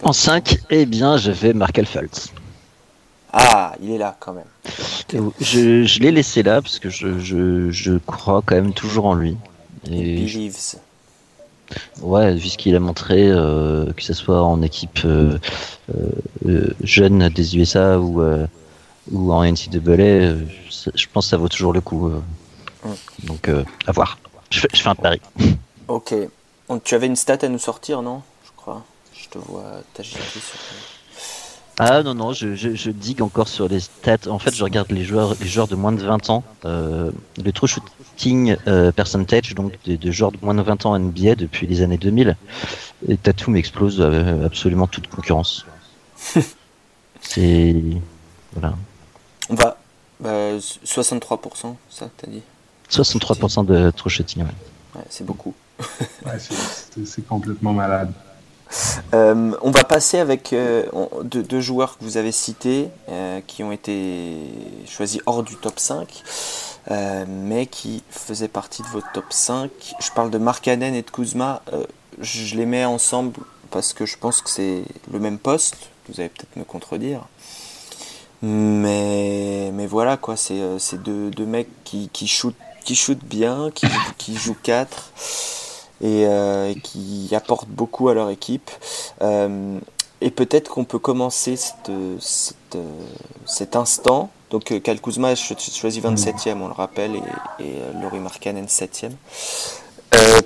Speaker 4: En 5, eh bien, j'avais Markel Fultz.
Speaker 2: Ah, il est là quand même.
Speaker 4: Je, je l'ai laissé là parce que je, je, je, crois quand même toujours en lui.
Speaker 2: Et
Speaker 4: Ouais, vu ce qu'il a montré, euh, que ce soit en équipe jeune des USA ou ou en NCAA, euh, je pense que ça vaut toujours le coup. Euh. Donc, euh, à voir. Je fais, un pari.
Speaker 2: Ok. tu avais une stat à nous sortir, non? Je crois. Je te vois t'agiter sur.
Speaker 4: Ah non, non, je, je, digue encore sur les stats. En fait, je regarde les joueurs, les joueurs de moins de 20 ans. le true shooting percentage, donc de, joueurs de moins de 20 ans NBA depuis les années 2000. Et Tatum explose absolument toute concurrence. C'est. Voilà.
Speaker 2: On va. 63%, bah, ça, t'as dit
Speaker 4: 63% de true shooting,
Speaker 2: ouais. c'est beaucoup.
Speaker 3: ouais, c'est complètement malade.
Speaker 2: Euh, on va passer avec euh, deux, joueurs que vous avez cités, euh, qui ont été choisis hors du top 5, mais qui faisaient partie de votre top 5. Je parle de Mark et de Kuzma. je les mets ensemble parce que je pense que c'est le même poste. Vous allez peut-être me contredire. Mais, voilà, quoi, c'est deux, deux mecs qui, qui, shootent, qui shootent bien, qui, qui jouent 4 et euh, qui apportent beaucoup à leur équipe. Euh, et peut-être qu'on peut commencer cette, cette, cet instant. Donc Cal Kuzma a choisi 27e, on le rappelle, et, et Laurie Markkanen 7e.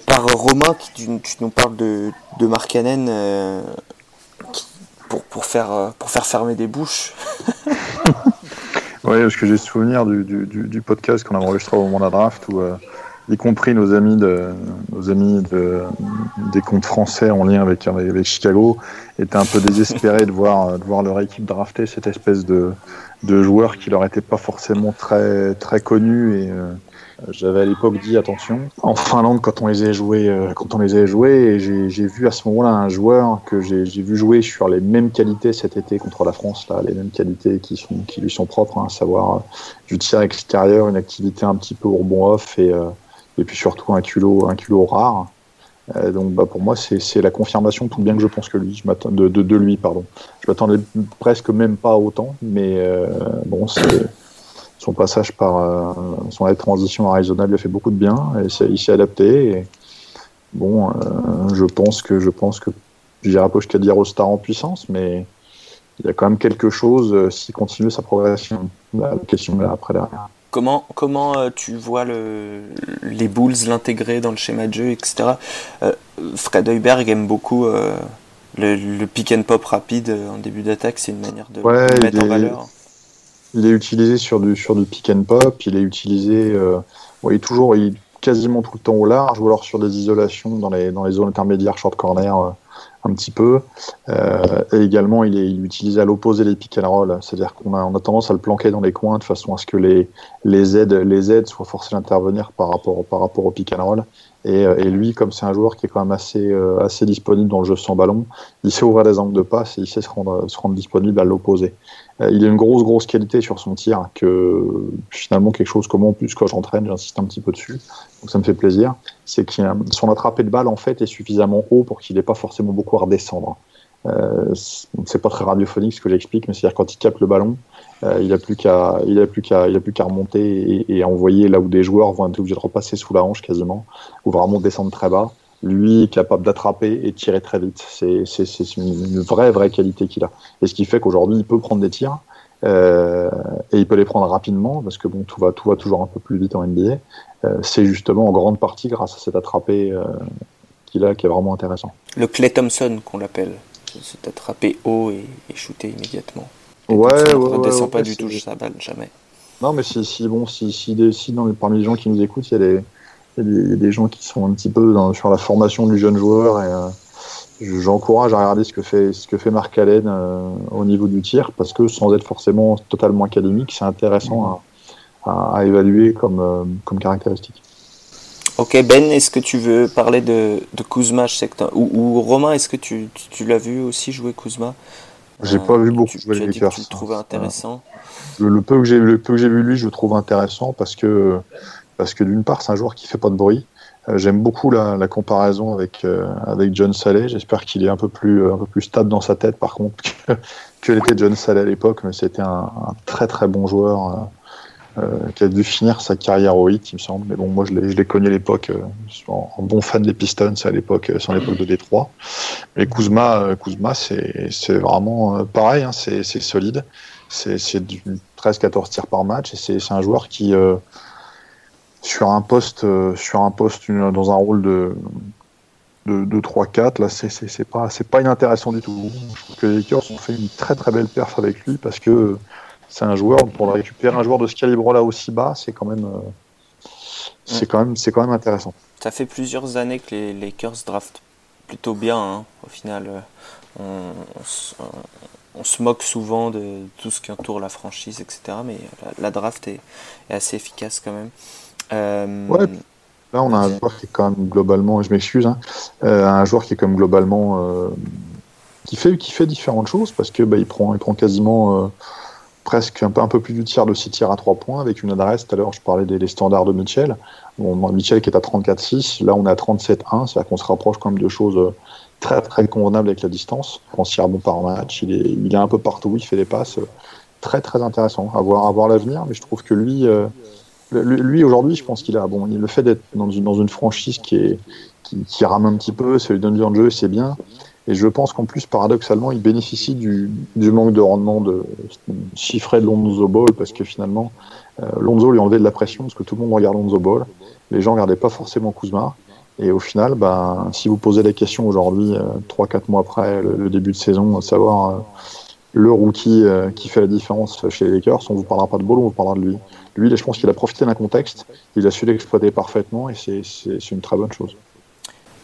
Speaker 2: par Romain, tu, tu, nous parles de, de Markkanen pour, pour, faire, pour faire fermer des bouches.
Speaker 5: oui, parce que j'ai souvenir du, du, du, podcast qu'on a enregistré au moment de la draft où, euh, y compris nos amis, nos amis de, des comptes français en lien avec, avec, Chicago, étaient un peu désespérés de voir, de voir leur équipe drafter cette espèce de, de joueur qui leur était pas forcément très, très connu et. Euh, j'avais à l'époque dit attention. En Finlande, quand on les a joués, euh, quand on les a joués, j'ai vu à ce moment-là un joueur que j'ai vu jouer sur les mêmes qualités cet été contre la France, là, les mêmes qualités qui, sont, qui lui sont propres, hein, à savoir euh, du tir extérieur, une activité un petit peu rebond off et, et puis surtout un culot, un culot rare. donc bah, pour moi, c'est la confirmation, tout bien que je pense que lui, je de, de, de, lui, pardon. Je m'attendais presque même pas autant, mais bon, c'est son passage par euh, son transition à Arizona lui a fait beaucoup de bien et il s'est adapté. Et, bon, euh, je pense que je pense que j'irai pas jusqu'à dire au star en puissance, mais il y a quand même quelque chose euh, s'il continue sa progression. La question là après derrière.
Speaker 2: Comment, comment tu vois le, les Bulls l'intégrer dans le schéma de jeu, etc. Fred Heuberg aime beaucoup le, pick and pop rapide en début d'attaque, c'est une manière de, mettre en valeur.
Speaker 5: Il est utilisé sur du, sur du pick and pop, il est utilisé, euh, il est toujours, il quasiment tout le temps au large, ou alors sur des isolations dans les, dans les zones intermédiaires, short corner, euh, un petit peu. Euh, et également, il est, il utilisé à l'opposé des pick and roll, c'est-à-dire qu'on a, on a tendance à le planquer dans les coins de façon à ce que les, les aides, les aides soient forcés d'intervenir par rapport, par rapport au pick and roll. Et, et, lui, comme c'est un joueur qui est quand même assez, assez disponible dans le jeu sans ballon, il sait ouvrir des angles de passe et il sait se rendre, se rendre disponible à l'opposé. Euh, il a une grosse, grosse qualité sur son tir, que finalement, quelque chose comme en plus, quand j'entraîne, j'insiste un petit peu dessus, donc ça me fait plaisir, c'est que son attrapé de balle, en fait, est suffisamment haut pour qu'il n'ait pas forcément beaucoup à redescendre. Euh, c'est pas très radiophonique ce que j'explique, mais c'est-à-dire quand il capte le ballon, euh, il a plus qu'à, il a plus qu'à, il a plus qu'à remonter et, et, envoyer là où des joueurs vont être obligés de repasser sous la hanche quasiment, ou vraiment descendre très bas lui est capable d'attraper et tirer très vite. C'est une, vraie, vraie qualité qu'il a. Et ce qui fait qu'aujourd'hui, il peut prendre des tirs euh, et il peut les prendre rapidement parce que bon, tout va, tout va toujours un peu plus vite en NBA. Euh, c'est justement en grande partie grâce à cet attrapé euh, qu'il a qui est vraiment intéressant.
Speaker 2: Le Clay Thompson qu'on l'appelle, cet attrapé haut et, et shooter immédiatement.
Speaker 5: ouais,
Speaker 2: ouais, ne descend pas du tout sa balle, jamais.
Speaker 5: Non, mais si, si bon, si, si, si dans parmi les gens qui nous écoutent, il y a des il y, a des, gens qui sont un petit peu dans, sur la formation du jeune joueur et euh, j'encourage à regarder ce que fait, ce que fait Marc Allen au niveau du tir, parce que sans être forcément totalement académique, c'est intéressant à, à, évaluer comme, comme caractéristique.
Speaker 2: Ok Ben, est-ce que tu veux parler de, de Kuzma? Ou, ou, Romain, est-ce que tu, tu, l'as vu aussi jouer Kuzma?
Speaker 5: J'ai pas vu beaucoup jouer les Lakers.
Speaker 2: Tu le trouvais intéressant
Speaker 5: le, peu que j'ai le peu que j'ai vu lui, je le trouve intéressant parce que parce que d'une part c'est un joueur qui fait pas de bruit. Euh, j'aime beaucoup la, comparaison avec euh, avec John Saleh. J'espère qu'il est un peu plus un peu plus stable dans sa tête par contre que, que l'était John Saleh à l'époque, mais c'était un, très très bon joueur. Euh, euh, qui a dû finir sa carrière au hit, il me semble. Mais bon, moi, je l'ai connu à l'époque, euh, en, bon fan des Pistons, à l'époque, euh, sans l'époque de Détroit. Mais Kuzma, Kuzma c'est vraiment pareil, hein, c'est solide. C'est 13-14 tirs par match, et c'est un joueur qui, sur un poste, sur un poste dans un rôle de, de, de 3-4, là, c'est pas, pas inintéressant du tout. Je trouve que les Lakers ont fait une très très belle perf avec lui parce que c'est un joueur pour récupérer un joueur de ce calibre-là aussi bas, c'est quand même, euh, c'est quand même, c'est quand même intéressant.
Speaker 2: Ça fait plusieurs années que les Lakers draftent plutôt bien. Hein. Au final, euh, on, se moque souvent de tout ce qui entoure la franchise, etc. Mais la, draft est, assez efficace quand même.
Speaker 5: Euh, ouais. Là, on a un joueur qui est quand même globalement, je m'excuse, hein, un joueur qui est comme globalement qui fait qui fait différentes choses parce que bah, il prend il prend quasiment presque un peu, un peu plus du tiers de 6 tirs à 3 points avec une adresse. Tout à l'heure, je parlais des standards de Mitchell. Bon, Mitchell qui est à 34-6, là on est à 37-1, c'est-à-dire qu'on se rapproche quand même de choses euh, très très convenables avec la distance. On s'y bon par match, il est, il est un peu partout, il fait des passes. Euh, très très intéressant à voir, à voir l'avenir, mais je trouve que lui, euh, lui, aujourd'hui, je pense qu'il a, bon, le fait d'être dans une, franchise qui, est, qui, qui rame un petit peu, ça lui donne du jeu, c'est bien. Et je pense qu'en plus, paradoxalement, il bénéficie du, manque de rendement de, chiffré de Lonzo Ball, parce que finalement, euh, Lonzo lui enlevait de la pression, parce que tout le monde regarde Lonzo Ball. Les gens ne regardaient pas forcément Kuzma. Et au final, bah, si vous posez la question aujourd'hui, euh, 3-4 mois après le, début de saison, de savoir euh, le rookie euh, qui fait la différence chez les Lakers, on vous parlera pas de Ball, on vous parlera de lui. Lui, je pense qu'il a profité d'un contexte, il a su l'exploiter parfaitement, et c'est une très bonne chose.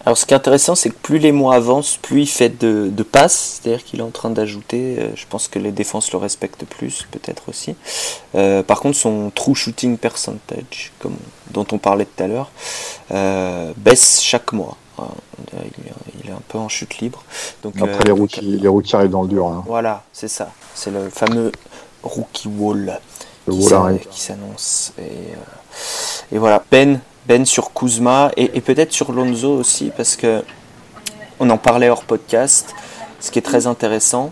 Speaker 2: Alors ce qui est intéressant, c'est que plus les mois avancent, plus il fait de, passes, c'est-à-dire qu'il est en train d'ajouter, euh, je pense que les défenses le respectent plus, peut-être aussi. Euh, par contre, son true shooting percentage, dont on parlait tout à l'heure, baisse chaque mois. Il, est un peu en chute libre.
Speaker 5: Donc, Après, les, rookies, les rookies arrivent dans le dur. Hein.
Speaker 2: Voilà, c'est ça. C'est le fameux rookie wall qui s'annonce. Et, et voilà, Ben ben sur Kuzma et, peut-être sur Lonzo aussi parce que on en parlait hors podcast. Ce qui est très intéressant,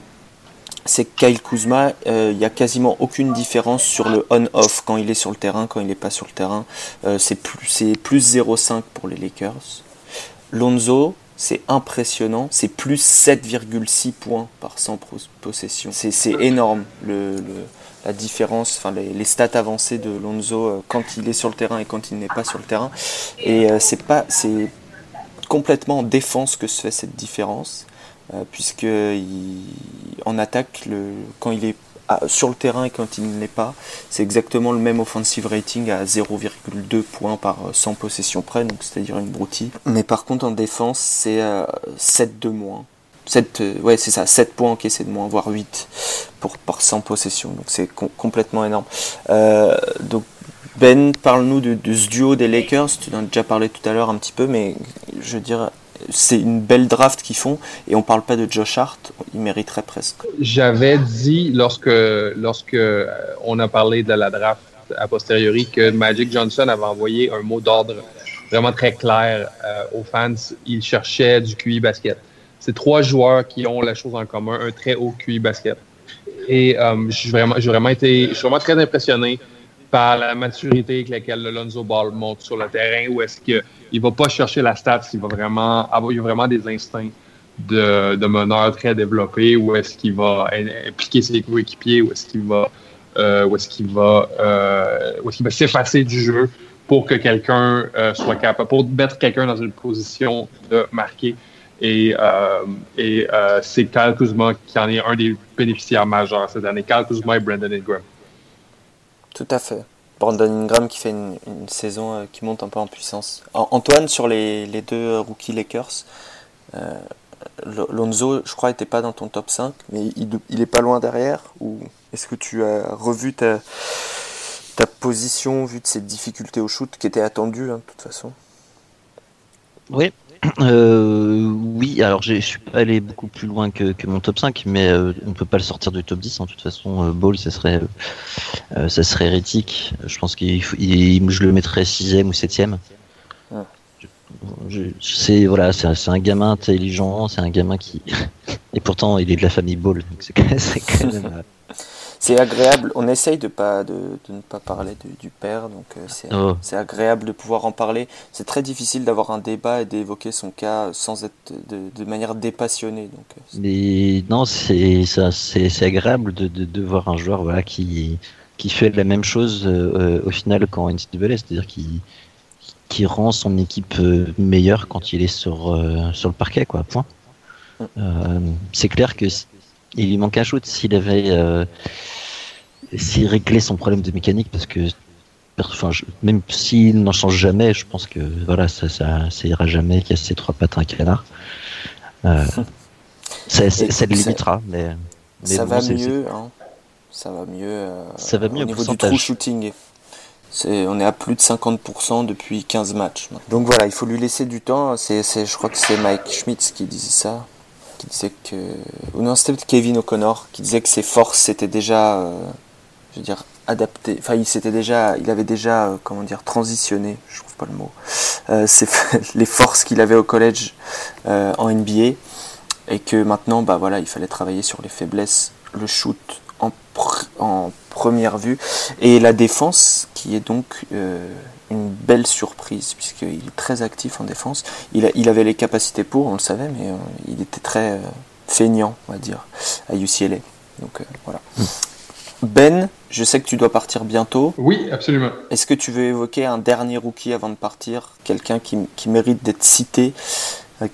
Speaker 2: c'est que Kyle Kuzma, euh, il n'y a quasiment aucune différence sur le on-off quand il est sur le terrain, quand il n'est pas sur le terrain. Euh, c'est plus, plus 0,5 pour les Lakers. Lonzo, c'est impressionnant, c'est plus 7,6 points par 100 possessions. C'est énorme la différence, enfin les, stats avancées de Lonzo euh, quand il est sur le terrain et quand il n'est pas sur le terrain. Et euh, c'est pas, c'est complètement en défense que se fait cette différence, euh, puisque en attaque, quand il est sur le terrain et quand il ne l'est pas, c'est exactement le même offensive rating à 0,2 points par 100 possessions près, donc c'est-à-dire une broutille. Mais par contre en défense, c'est 7 de moins. 7, euh, ouais, c'est ça, 7 points encaissés de moins, voire 8 pour, par 100 possessions. Donc c'est complètement énorme. Euh, donc Ben, parle-nous de, ce duo des Lakers. Tu en as déjà parlé tout à l'heure un petit peu, mais je veux dire, c'est une belle draft qu'ils font et on parle pas de Josh Hart, il mériterait presque.
Speaker 3: J'avais dit lorsque, lorsque euh, on a parlé de la draft a posteriori que Magic Johnson avait envoyé un mot d'ordre vraiment très clair aux fans. Il cherchait du QI basket c'est trois joueurs qui ont la chose en commun, un très haut QI basket. Et euh, j'ai vraiment, vraiment été, je suis vraiment très impressionné par la maturité avec laquelle le Lonzo Ball monte sur le terrain, où est-ce qu'il ne va pas chercher la stats, il va vraiment avoir, il a vraiment des instincts de, de meneur très développés, où est-ce qu'il va impliquer ses coéquipiers, où est-ce qu'il va, euh, où est-ce qu'il va, euh, est-ce qu'il va s'effacer du jeu pour que quelqu'un euh, soit capable, pour mettre quelqu'un dans une position de marquer? Et, et c'est Kyle Kuzma qui en est un des bénéficiaires majeurs cette année. Kyle Kuzma et Brandon Ingram.
Speaker 2: Tout à fait. Brandon Ingram qui fait une, saison euh, qui monte un peu en puissance. Antoine, sur les, les deux rookies Lakers, Lonzo, je crois, n'était pas dans ton top 5, mais il, il est pas loin derrière Ou est-ce que tu as revu ta, ta position vu de ces difficultés au shoot qui étaient attendues, hein, de toute façon?
Speaker 4: Oui. Euh, oui, alors je suis pas allé beaucoup plus loin que, mon top 5, mais euh, on peut pas le sortir du top 10. En hein. toute façon, euh, Ball, ça serait, ça serait hérétique. Je pense qu'il je le mettrais 6 ou 7 c'est voilà, c'est un gamin intelligent, c'est un gamin qui et pourtant il est de la famille Ball, c'est quand même. Euh,
Speaker 2: c'est agréable. On essaye de pas de, ne pas parler du père, donc euh, oh. c'est agréable de pouvoir en parler. C'est très difficile d'avoir un débat et d'évoquer son cas sans être de, manière dépassionnée. Donc.
Speaker 4: Euh, Mais non, c'est ça, c'est agréable de, de, voir un joueur voilà qui qui fait la même chose au final qu'en NCAA, c'est-à-dire qui qui rend son équipe euh, meilleure quand il est sur, euh, sur le parquet, quoi, point. Euh, c'est clair que il lui manque un shoot s'il avait s'il réglait son problème de mécanique parce que enfin, même s'il n'en change jamais, je pense que voilà, ça, ça, ça ira jamais casser trois pattes à un canard. ça, ça, le limitera, mais,
Speaker 2: ça, va mieux, hein. ça va mieux.
Speaker 4: ça va mieux
Speaker 2: au niveau du true shooting on est à plus de 50% depuis 15 matchs. Donc voilà, il faut lui laisser du temps. C'est, je crois que c'est Mike Schmitz qui disait ça. Qui disait que. Non, c'était Kevin O'Connor qui disait que ses forces étaient déjà. Euh, je veux dire, adaptées. Enfin, il s'était déjà. Il avait déjà, euh, comment dire, transitionné. Je trouve pas le mot. Euh, les forces qu'il avait au collège en NBA. Et que maintenant, bah voilà, il fallait travailler sur les faiblesses. Le shoot en première vue. Et la défense, qui est donc euh, une belle surprise, puisqu'il est très actif en défense. Il, il, avait les capacités pour, on le savait, mais euh, il était très euh, feignant, on va dire, à UCLA. Donc voilà. Ben, je sais que tu dois partir bientôt.
Speaker 3: Oui, absolument.
Speaker 2: Est-ce que tu veux évoquer un dernier rookie avant de partir? Quelqu'un qui, qui, mérite d'être cité?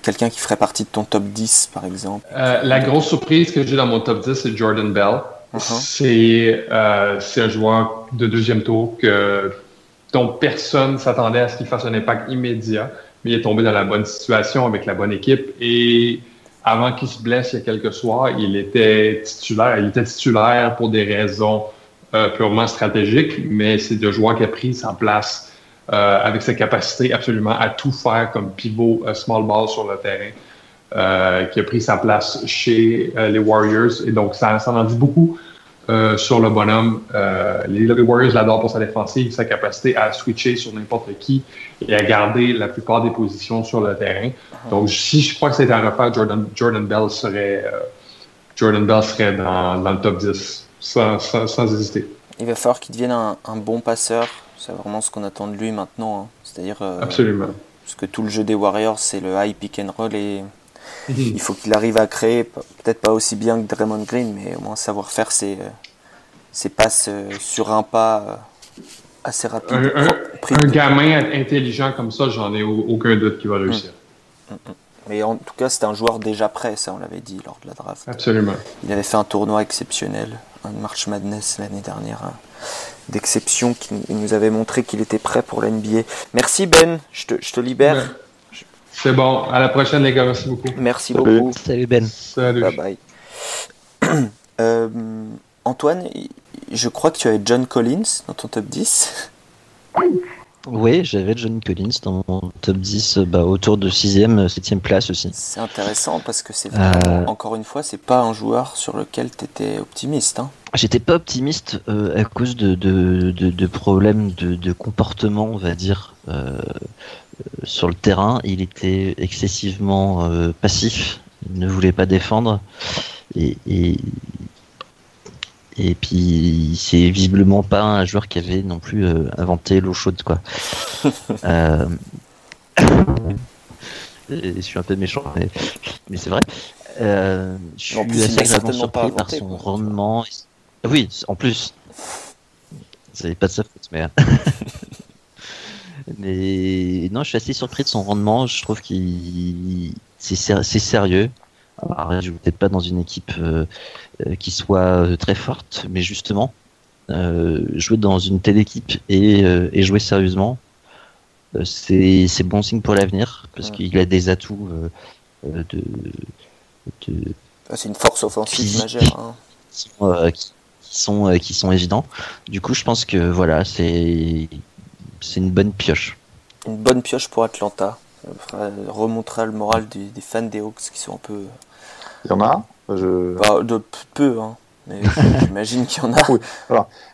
Speaker 2: Quelqu'un qui ferait partie de ton top 10, par exemple?
Speaker 3: La grosse surprise que j'ai dans mon top 10, c'est Jordan Bell. Uh-huh. Euh, c'est un joueur de deuxième tour que, dont personne s'attendait à ce qu'il fasse un impact immédiat, mais il est tombé dans la bonne situation avec la bonne équipe. Et avant qu'il se blesse il y a quelques soirs, il était titulaire. Il était titulaire pour des raisons euh, purement stratégiques, mais c'est un joueur qui a pris sa place euh, avec sa capacité absolument à tout faire comme pivot small ball sur le terrain. Euh, qui a pris sa place chez euh, les Warriors. Et donc, ça, ça en dit beaucoup euh, sur le bonhomme. les, Warriors l'adorent pour sa défensive, sa capacité à switcher sur n'importe qui et à garder la plupart des positions sur le terrain. Donc, si je crois que c'était un refaire, Jordan, Jordan Bell serait, Jordan Bell serait dans, dans le top 10, sans, sans, sans, hésiter.
Speaker 2: Il va falloir qu'il devienne un, un, bon passeur. C'est vraiment ce qu'on attend de lui maintenant. Hein. C'est-à-dire.
Speaker 3: Absolument.
Speaker 2: Parce que tout le jeu des Warriors, c'est le high pick and roll et il faut qu'il arrive à créer, peut-être pas aussi bien que Draymond Green, mais au moins savoir faire ses, euh, ses passes euh, sur un pas euh, assez rapide.
Speaker 3: Un, gamin intelligent comme ça, j'en ai aucun doute qu'il va réussir.
Speaker 2: Mm. Mm, mm. Mais en tout cas, c'était un joueur déjà prêt, ça on l'avait dit lors de la draft.
Speaker 3: Absolument.
Speaker 2: Il avait fait un tournoi exceptionnel, un March Madness l'année dernière, hein, d'exception qui nous avait montré qu'il était prêt pour l'NBA. Merci Ben, je te, je te libère.
Speaker 3: C'est bon. À la prochaine, les gars. Merci beaucoup.
Speaker 2: Merci beaucoup.
Speaker 4: Salut, Ben.
Speaker 3: Salut.
Speaker 2: Bye bye. Euh, Antoine, je crois que tu avais John Collins dans ton top 10.
Speaker 4: Oui, j'avais John Collins dans mon top 10, bah, autour de 6ème, 7ème place aussi.
Speaker 2: C'est intéressant parce que c'est euh... encore une fois, c'est pas un joueur sur lequel tu étais optimiste. Hein.
Speaker 4: J'étais pas optimiste euh, à cause de, de, de, de problèmes de, de, comportement, on va dire. Euh, sur le terrain, il était excessivement euh, passif, il ne voulait pas défendre. Et, et, et puis, c'est visiblement pas un joueur qui avait non plus euh, inventé l'eau chaude, quoi. euh... je suis un peu méchant, mais, mais c'est vrai. Euh, je suis assez agréablement surpris par son rendement. Oui, en plus. C'est pas de sa faute, mais. Mais non, je suis assez surpris de son rendement. Je trouve qu'il c'est sérieux. Alors, je peut-être pas dans une équipe euh, euh, qui soit euh, très forte, mais justement, jouer dans une telle équipe et, et jouer sérieusement, c'est bon signe pour l'avenir parce qu'il a des atouts de, de
Speaker 2: ah, c'est une force offensive majeure. Hein.
Speaker 4: Qui, qui, sont, qui sont évidents. Du coup, je pense que voilà, c'est c'est une bonne pioche.
Speaker 2: Une bonne pioche pour Atlanta. Ça remontera le moral des, des fans des Hawks qui sont un peu.
Speaker 5: Il y en a je...
Speaker 2: Bah, de peu, hein. Mais j'imagine qu'il y en a.
Speaker 5: Oui.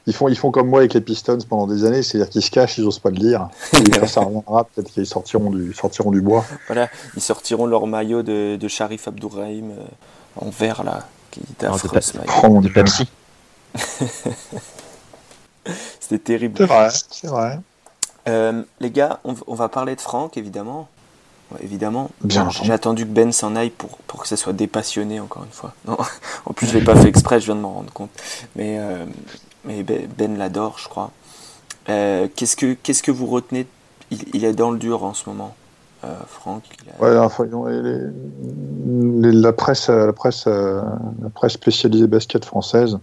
Speaker 5: Ils, font, ils font comme moi avec les Pistons pendant des années, c'est-à-dire qu'ils se cachent, ils n'osent pas le dire. Et quand ça reviendra, peut-être qu'ils sortiront du, sortiront du bois.
Speaker 2: Voilà, ils sortiront leur maillot de, de Sharif Abdourahim euh, en vert, là, qui était affreux ce maillot.
Speaker 4: Oh, Pepsi.
Speaker 2: C'était terrible.
Speaker 5: C'est vrai, c'est vrai.
Speaker 2: Euh, les gars, on, on, va parler de Franck, évidemment. Ouais, évidemment.
Speaker 5: Bien
Speaker 2: J'ai attendu que Ben s'en aille pour, pour que ça soit dépassionné, encore une fois. Non, en plus, je l'ai pas fait exprès, je viens de m'en rendre compte. Mais, euh, mais Ben, ben l'adore, je crois. Euh, qu'est-ce, que, qu'est-ce que vous retenez? Il, il, est dans le dur en ce moment, euh, Franck.
Speaker 5: A... Ouais, enfin, les, les, la presse, la presse, la presse spécialisée basket française.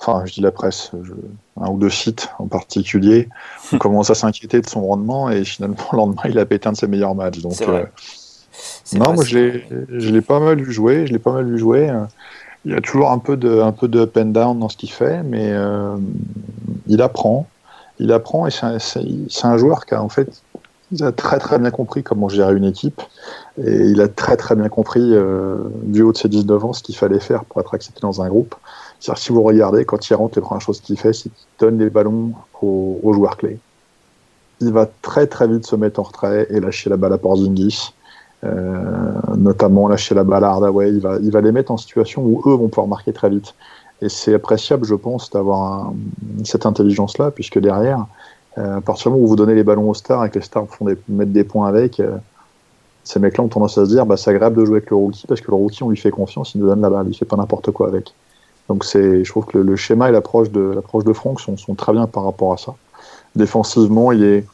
Speaker 5: Enfin, je dis la presse, je, un ou deux sites en particulier. On commence à s'inquiéter de son rendement et finalement, le lendemain, il a pété un de ses meilleurs matchs. Donc, euh, non, moi, je l'ai, je l'ai pas mal vu jouer. Je l'ai pas mal vu jouer. Il y a toujours un peu de, un peu de up and down dans ce qu'il fait, mais euh, il apprend. Il apprend et c'est un, c'est, c'est un joueur qui a en fait il a très très bien compris comment gérer une équipe et il a très très bien compris euh, du haut de ses 19 ans ce qu'il fallait faire pour être accepté dans un groupe. C'est-à-dire si vous regardez, quand il rentre, les premières choses qu'il fait, c'est qu'il donne les ballons aux, aux, joueurs clés. Il va très très vite se mettre en retrait et lâcher la balle à Porzingis, euh, notamment lâcher la balle à Hardaway. Il va, il va les mettre en situation où eux vont pouvoir marquer très vite. Et c'est appréciable, je pense, d'avoir cette intelligence-là, puisque derrière, à partir du moment où vous donnez les ballons aux stars et que les stars font des, mettre des points avec, euh, ces mecs-là ont tendance à se dire bah, c'est agréable de jouer avec le rookie parce que le rookie, on lui fait confiance, il nous donne la balle, il fait pas n'importe quoi avec. Donc je trouve que le, schéma et l'approche de de Franck sont, sont, très bien par rapport à ça. Défensivement, il est,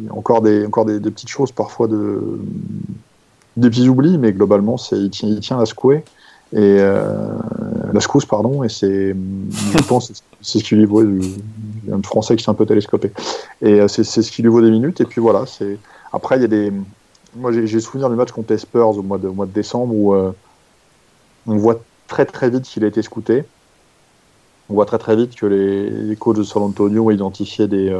Speaker 5: y a encore des encore des, petites choses parfois de des petits oublis, mais globalement il tient, il tient la secouée et euh, la secousse pardon et c'est je pense c'est ce qui lui vaut un français qui s'est un peu télescopé et euh, c'est ce qui lui vaut des minutes et puis voilà c'est après il y a des moi j'ai souvenir du match contre les Spurs au mois de, au mois de décembre où euh, on voit très très vite qu'il a été scouté. On voit très très vite que les, les coachs de San Antonio ont identifié des,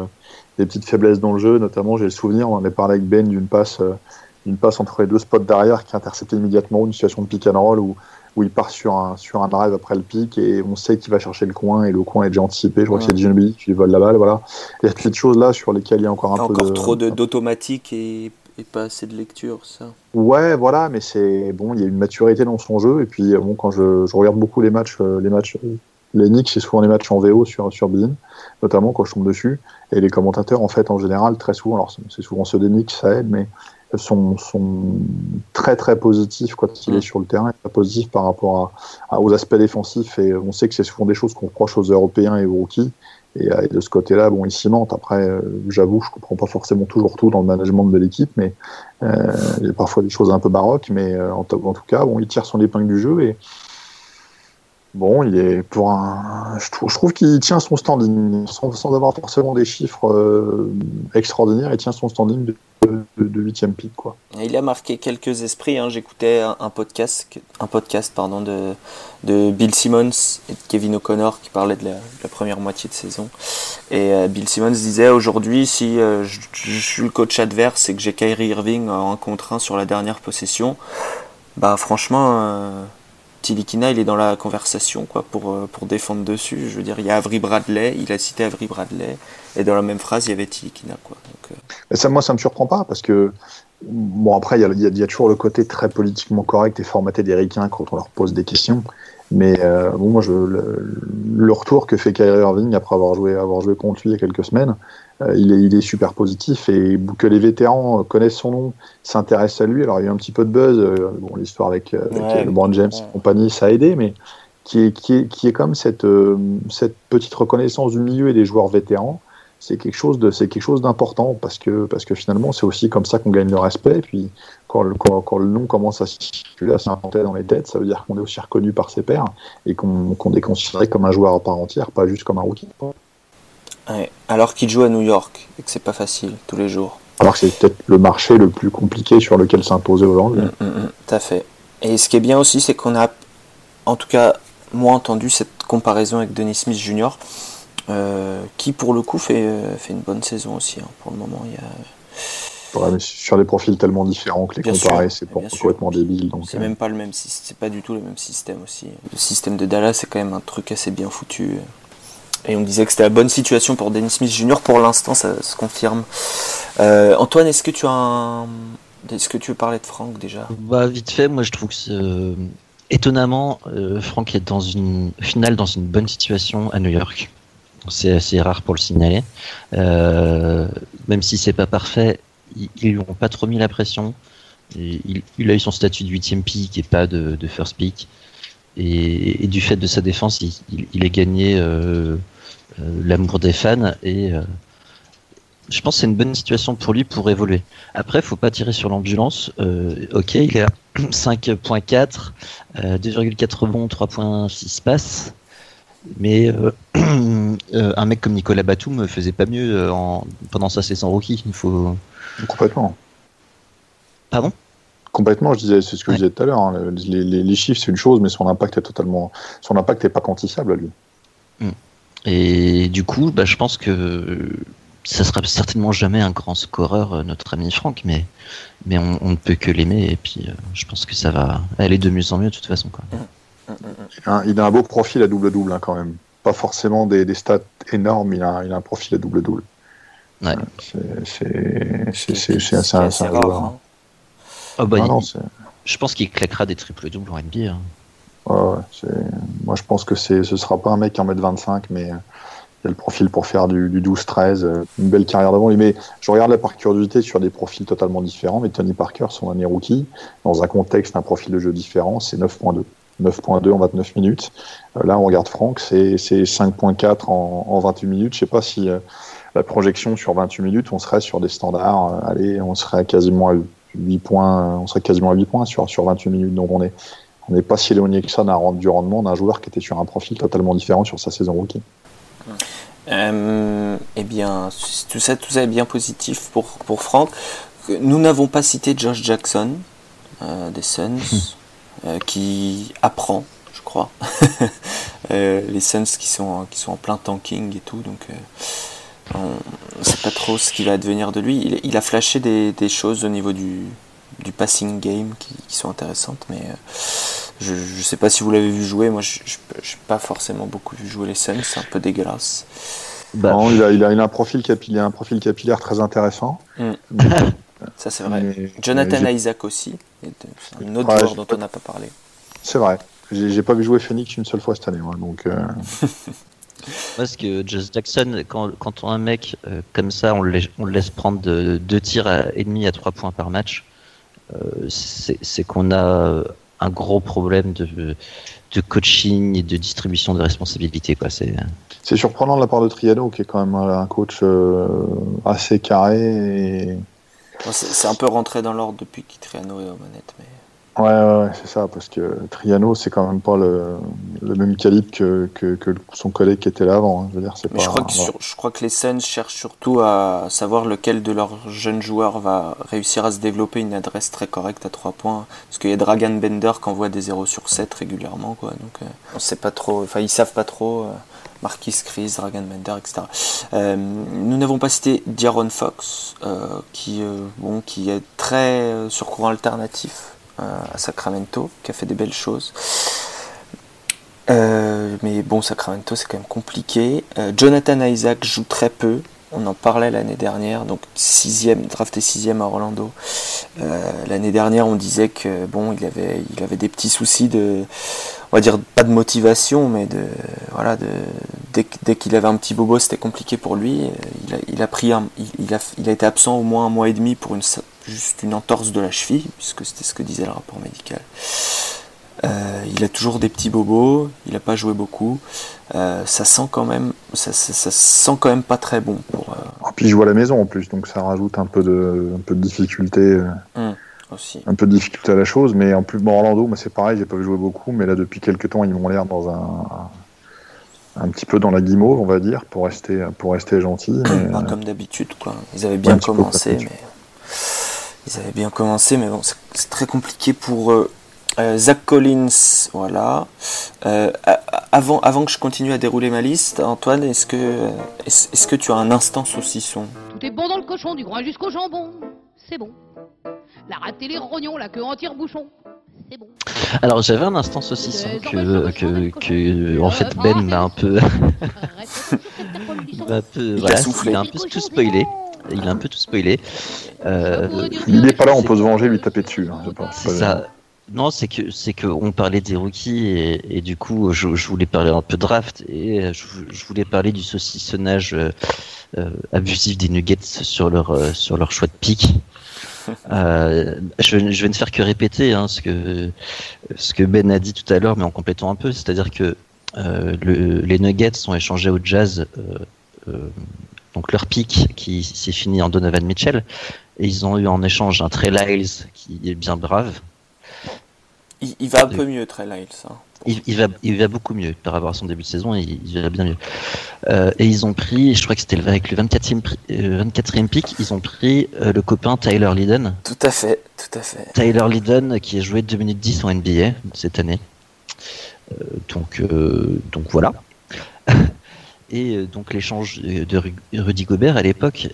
Speaker 5: des, petites faiblesses dans le jeu. Notamment, j'ai le souvenir, on en a parlé avec Ben d'une passe, une passe entre les deux spots derrière qui intercepte immédiatement une situation de pick and roll où, où il part sur un, sur un drive après le pick et on sait qu'il va chercher le coin et le coin est déjà anticipé. Je crois ouais. que c'est Ginobili qui vole la balle. Voilà. Il y a toutes ces choses là sur lesquelles il y a encore un
Speaker 2: encore
Speaker 5: peu de.
Speaker 2: trop d'automatique et et pas assez de lecture, ça.
Speaker 5: Ouais, voilà, mais c'est bon, il y a une maturité dans son jeu. Et puis, bon, quand je, je regarde beaucoup les matchs, euh, les matchs, les Knicks, c'est souvent les matchs en VO sur sur Bein, notamment quand je tombe dessus. Et les commentateurs, en fait, en général, très souvent, alors c'est souvent ceux des Knicks, ça aide, mais sont, sont très très positifs quand il est sur le terrain, très positifs par rapport à, à, aux aspects défensifs. Et on sait que c'est souvent des choses qu'on reproche aux Européens et aux rookies. Et, et, de ce côté-là, bon, il cimente. Après, euh, j'avoue, je comprends pas forcément toujours tout dans le management de l'équipe, mais euh, il y a parfois des choses un peu baroques. Mais euh, en, en, tout cas, bon, il tire son épingle du jeu et bon, il est pour un. Je trouve, trouve qu'il tient son standing sans, sans, avoir forcément des chiffres euh, extraordinaires. Il tient son standing de de huitième pick quoi.
Speaker 2: Il a marqué quelques esprits. Hein. J'écoutais un, podcast, un podcast pardon de, de Bill Simmons et de Kevin O'Connor qui parlait de la, première moitié de saison. Et euh, Bill Simmons disait aujourd'hui si euh, je, je, suis le coach adverse et que j'ai Kyrie Irving en contre 1 sur la dernière possession, bah franchement. Euh, Tilikina, il est dans la conversation quoi, pour, pour défendre dessus. Je veux dire, il y a Avery Bradley, il a cité Avery Bradley, et dans la même phrase, il y avait Tilikina. Quoi. Donc, euh...
Speaker 5: Mais ça, moi, ça me surprend pas, parce que, bon, après, il y a, y toujours le côté très politiquement correct et formaté des ricains quand on leur pose des questions. Mais euh, bon, moi, je, le, le, retour que fait Kyrie Irving après avoir joué, avoir joué contre lui il y a quelques semaines, euh, il, est, il est super positif et que les vétérans connaissent son nom, s'intéressent à lui. Alors, il y a eu un petit peu de buzz, euh, bon, l'histoire avec, avec ouais, LeBron James ouais. et compagnie, ça a aidé, mais qui est, qui est, qui est comme cette, cette petite reconnaissance du milieu et des joueurs vétérans c'est quelque chose de c'est quelque chose d'important parce que parce que finalement c'est aussi comme ça qu'on gagne le respect et puis quand le, quand, quand le nom commence à circuler à s'implanter dans les têtes ça veut dire qu'on est aussi reconnu par ses pairs et qu'on qu est considéré comme un joueur à part entière pas juste comme un rookie
Speaker 2: ouais. alors qu'il joue à New York et que c'est pas facile tous les jours
Speaker 5: Alors que c'est peut-être le marché le plus compliqué sur lequel s'imposer aujourd'hui.
Speaker 2: Mm, mm, mm, tout à fait. Et ce qui est bien aussi, c'est qu'on a, en tout cas, moi entendu cette comparaison avec Denis Smith Jr., euh, qui pour le coup fait, euh, fait une bonne saison aussi. hein. Pour le moment, il y a.
Speaker 5: Ouais, mais sur des profils tellement différents que les
Speaker 2: Bien
Speaker 5: comparer, c'est complètement débile. Donc,
Speaker 2: C'est
Speaker 5: euh,
Speaker 2: même pas le même système, c'est pas du tout le même système aussi. Le système de Dallas c'est quand même un truc assez bien foutu. Et on disait que c'était la bonne situation pour Dennis Smith Jr. Pour l'instant, ça se confirme. Euh, Antoine, est-ce que tu as un... Est-ce que tu veux parler de Franck déjà?
Speaker 4: Bah, vite fait, moi je trouve que euh, étonnamment, euh, Franck est dans une au final dans une bonne situation à New York. C'est assez rare pour le signaler. Euh, même si c'est pas parfait, ils, lui ont pas trop mis la pression. Et il, a eu son statut de huitième pick et pas de, first pick. Et, du fait de sa défense, il, a gagné euh, euh, l'amour des fans et euh, je pense que c'est une bonne situation pour lui pour évoluer. Après, faut pas tirer sur l'ambulance. Ok, il est à 5.4, euh, 2,4 rebonds, 3.6 passes. Mais un mec comme Nicolas Batum faisait pas mieux en, pendant sa saison rookie. Il faut.
Speaker 5: Complètement.
Speaker 4: Pardon?
Speaker 5: Complètement, je disais, c'est ce que
Speaker 4: Ouais.
Speaker 5: je disais tout à l'heure. hein, Les, les- les chiffres, c'est une chose, mais son impact est totalement. Son impact n'est pas quantifiable à lui.
Speaker 4: Et du coup, bah, je pense que ça sera certainement jamais un grand scoreur, euh, notre ami Franck, mais, mais on, on ne peut que l'aimer. Et puis, euh, je pense que ça va aller de mieux en mieux de toute façon. Quoi.
Speaker 5: Hein, il a un beau profil à double-double hein, quand même. Pas forcément des, des stats énormes, il a, il a un profil à double-double.
Speaker 4: Ouais.
Speaker 5: C'est- C'est assez, assez
Speaker 2: assez
Speaker 5: rare.
Speaker 2: rare. hein.
Speaker 4: Ah bah,
Speaker 5: Ah non,
Speaker 4: je pense qu'il claquera des triples doubles en NBA. hein.
Speaker 5: ouais, ouais, c'est- moi, je pense que c'est- ce sera pas un mec qui en met 25, mais euh, il a le profil pour faire du, du 12-13. euh, une belle carrière devant lui. Mais je regarde là par curiosité sur des profils totalement différents. Mais Tony Parker, son année rookie, dans un contexte, un profil de jeu différent, c'est 9.2. 9.2 en 29 minutes. Euh, là, on regarde Franck, c'est c'est 5.4 en, en 28 minutes. Je sais pas si euh, la projection sur 28 minutes, on serait sur des standards. euh, allez, on serait quasiment à 8 points. euh, On serait quasiment à 8 points sur, sur 28 minutes. Donc on est on n'est pas si éloigné que ça du rendement d'un joueur qui était sur un profil totalement différent sur sa saison rookie.
Speaker 2: Euh, eh bien, tout ça, tout ça est bien positif pour, pour Franck. Nous n'avons pas cité Josh Jackson euh, des Suns, euh, qui apprend, je crois, les Suns qui sont, qui sont en plein tanking et tout, donc on ne sait pas trop ce qui va advenir de lui. Il, il a flashé des, des choses au niveau du, du passing game qui, qui sont intéressantes, mais euh, je ne sais pas si vous l'avez vu jouer. Moi, je n'ai pas forcément beaucoup vu jouer les Suns, c'est un peu dégueulasse.
Speaker 4: Bah,
Speaker 5: Non, il, a, il, a, il a un profil capillaire, un profil capillaire très intéressant.
Speaker 2: Mm. Ça, c'est vrai.
Speaker 5: Mais-
Speaker 2: Jonathan
Speaker 5: mais
Speaker 2: Isaac aussi, c'est un autre
Speaker 5: Ouais,
Speaker 2: joueur dont on n'a pas parlé.
Speaker 5: C'est vrai. J'ai j'ai pas vu jouer Phoenix une seule fois cette année. moi, donc, euh,
Speaker 4: Parce que Josh Jackson, quand, quand on a un mec euh, comme ça, on le, laisse- on le laisse prendre de- deux tirs à, et demi à trois points par match, euh, c'est qu'on a euh, un gros problème de, de coaching et de distribution de responsabilités. C'est,
Speaker 5: surprenant de la part de Triano, qui est quand même un coach euh, assez carré. Et...
Speaker 2: C'est un peu rentré dans l'ordre depuis qu'Itriano est aux manettes, mais
Speaker 5: Ouais, ouais, ouais, c'est ça, parce que Triano, c'est quand même pas le, le même calibre que, que, que son collègue qui était là avant. hein. Je veux dire, pas.
Speaker 2: je, crois que
Speaker 5: voilà.
Speaker 2: sur- je crois que les Suns cherchent surtout à savoir lequel de leurs jeunes joueurs va réussir à se développer une adresse très correcte à 3 points. Parce qu'il y a Dragan Bender qui envoie des 0 sur 7 régulièrement. Quoi. Donc euh, on sait pas trop, enfin ils savent pas trop. euh, Marquis Chris, Dragan Bender, etc. Euh, nous n'avons pas cité Diaron Fox, euh, qui, bon, qui est très sur courant alternatif à Sacramento, qui a fait des belles choses. Euh, mais bon, Sacramento, c'est quand même compliqué. Euh, Jonathan Isaac joue très peu. On en parlait l'année dernière, donc sixième, drafté sixième à Orlando. Euh, l'année dernière, on disait que bon, il avait, il avait des petits soucis de, on va dire pas de motivation, mais de, voilà, de, dès, dès qu'il avait un petit bobo, c'était compliqué pour lui. Il a, il a pris, un, il, il a, il a été absent au moins un mois et demi pour une, juste une entorse de la cheville, puisque c'était ce que disait le rapport médical. Euh, il a toujours des petits bobos, il n'a pas joué beaucoup. Euh, ça sent quand même, ça, ça- ça sent quand même pas très bon pour euh,
Speaker 5: Et puis il joue à la maison en plus, donc ça rajoute un peu de, un peu de difficulté, euh,
Speaker 2: aussi.
Speaker 5: un peu de difficulté à la chose. Mais en plus, bon, Orlando, moi c'est pareil, j'ai pas vu jouer beaucoup, mais là depuis quelques temps, ils m'ont l'air dans un, un petit peu dans la guimauve, on va dire, pour rester, pour rester gentil.
Speaker 2: Pas comme d'habitude, quoi. Ils avaient bien commencé, mais ils avaient bien commencé, mais bon, c'est très compliqué pour eux. Euh, Zach Collins, voilà. Euh, avant, avant que je continue à dérouler ma liste, Antoine, est-ce que, est-ce, que tu as un instant saucisson?
Speaker 6: Tout est bon dans le cochon, du groin jusqu'au jambon. C'est bon. La rate et les rognons, la queue en tire-bouchon. C'est bon.
Speaker 4: Alors j'avais un instant saucisson que, que, que en fait Ben m'a un peu, un peu, voilà, il a un peu tout spoilé. Il a un peu tout spoilé.
Speaker 5: Euh, il n'est pas là, on peut se venger, lui taper dessus. Hein,
Speaker 4: c'est ça. Non, c'est que c'est que on parlait des rookies et, et du coup je, je, voulais parler un peu draft et je, je voulais parler du saucissonnage euh, euh abusif des Nuggets sur leur euh, sur leur choix de pick. Euh, je, je vais ne faire que répéter hein, ce que ce que Ben a dit tout à l'heure, mais en complétant un peu, c'est-à-dire que euh, le, les Nuggets sont échangés au Jazz, donc leur pick qui s'est fini en Donovan Mitchell, et ils ont eu en échange un Trey Lyles qui est bien brave
Speaker 2: il, va un peu mieux, Trey Lyles. Hein.
Speaker 4: Il, va, il va beaucoup mieux par rapport à son début de saison, il, il va bien mieux. Euh, et ils ont pris, je crois que c'était avec le 24e, 24e euh, pick, ils ont pris euh, le copain Tyler Lydon.
Speaker 2: Tout à fait, tout à fait.
Speaker 4: Tyler Lydon qui a joué 2 minutes 10 en NBA cette année. donc, donc voilà. et donc l'échange de Rudy Gobert à l'époque,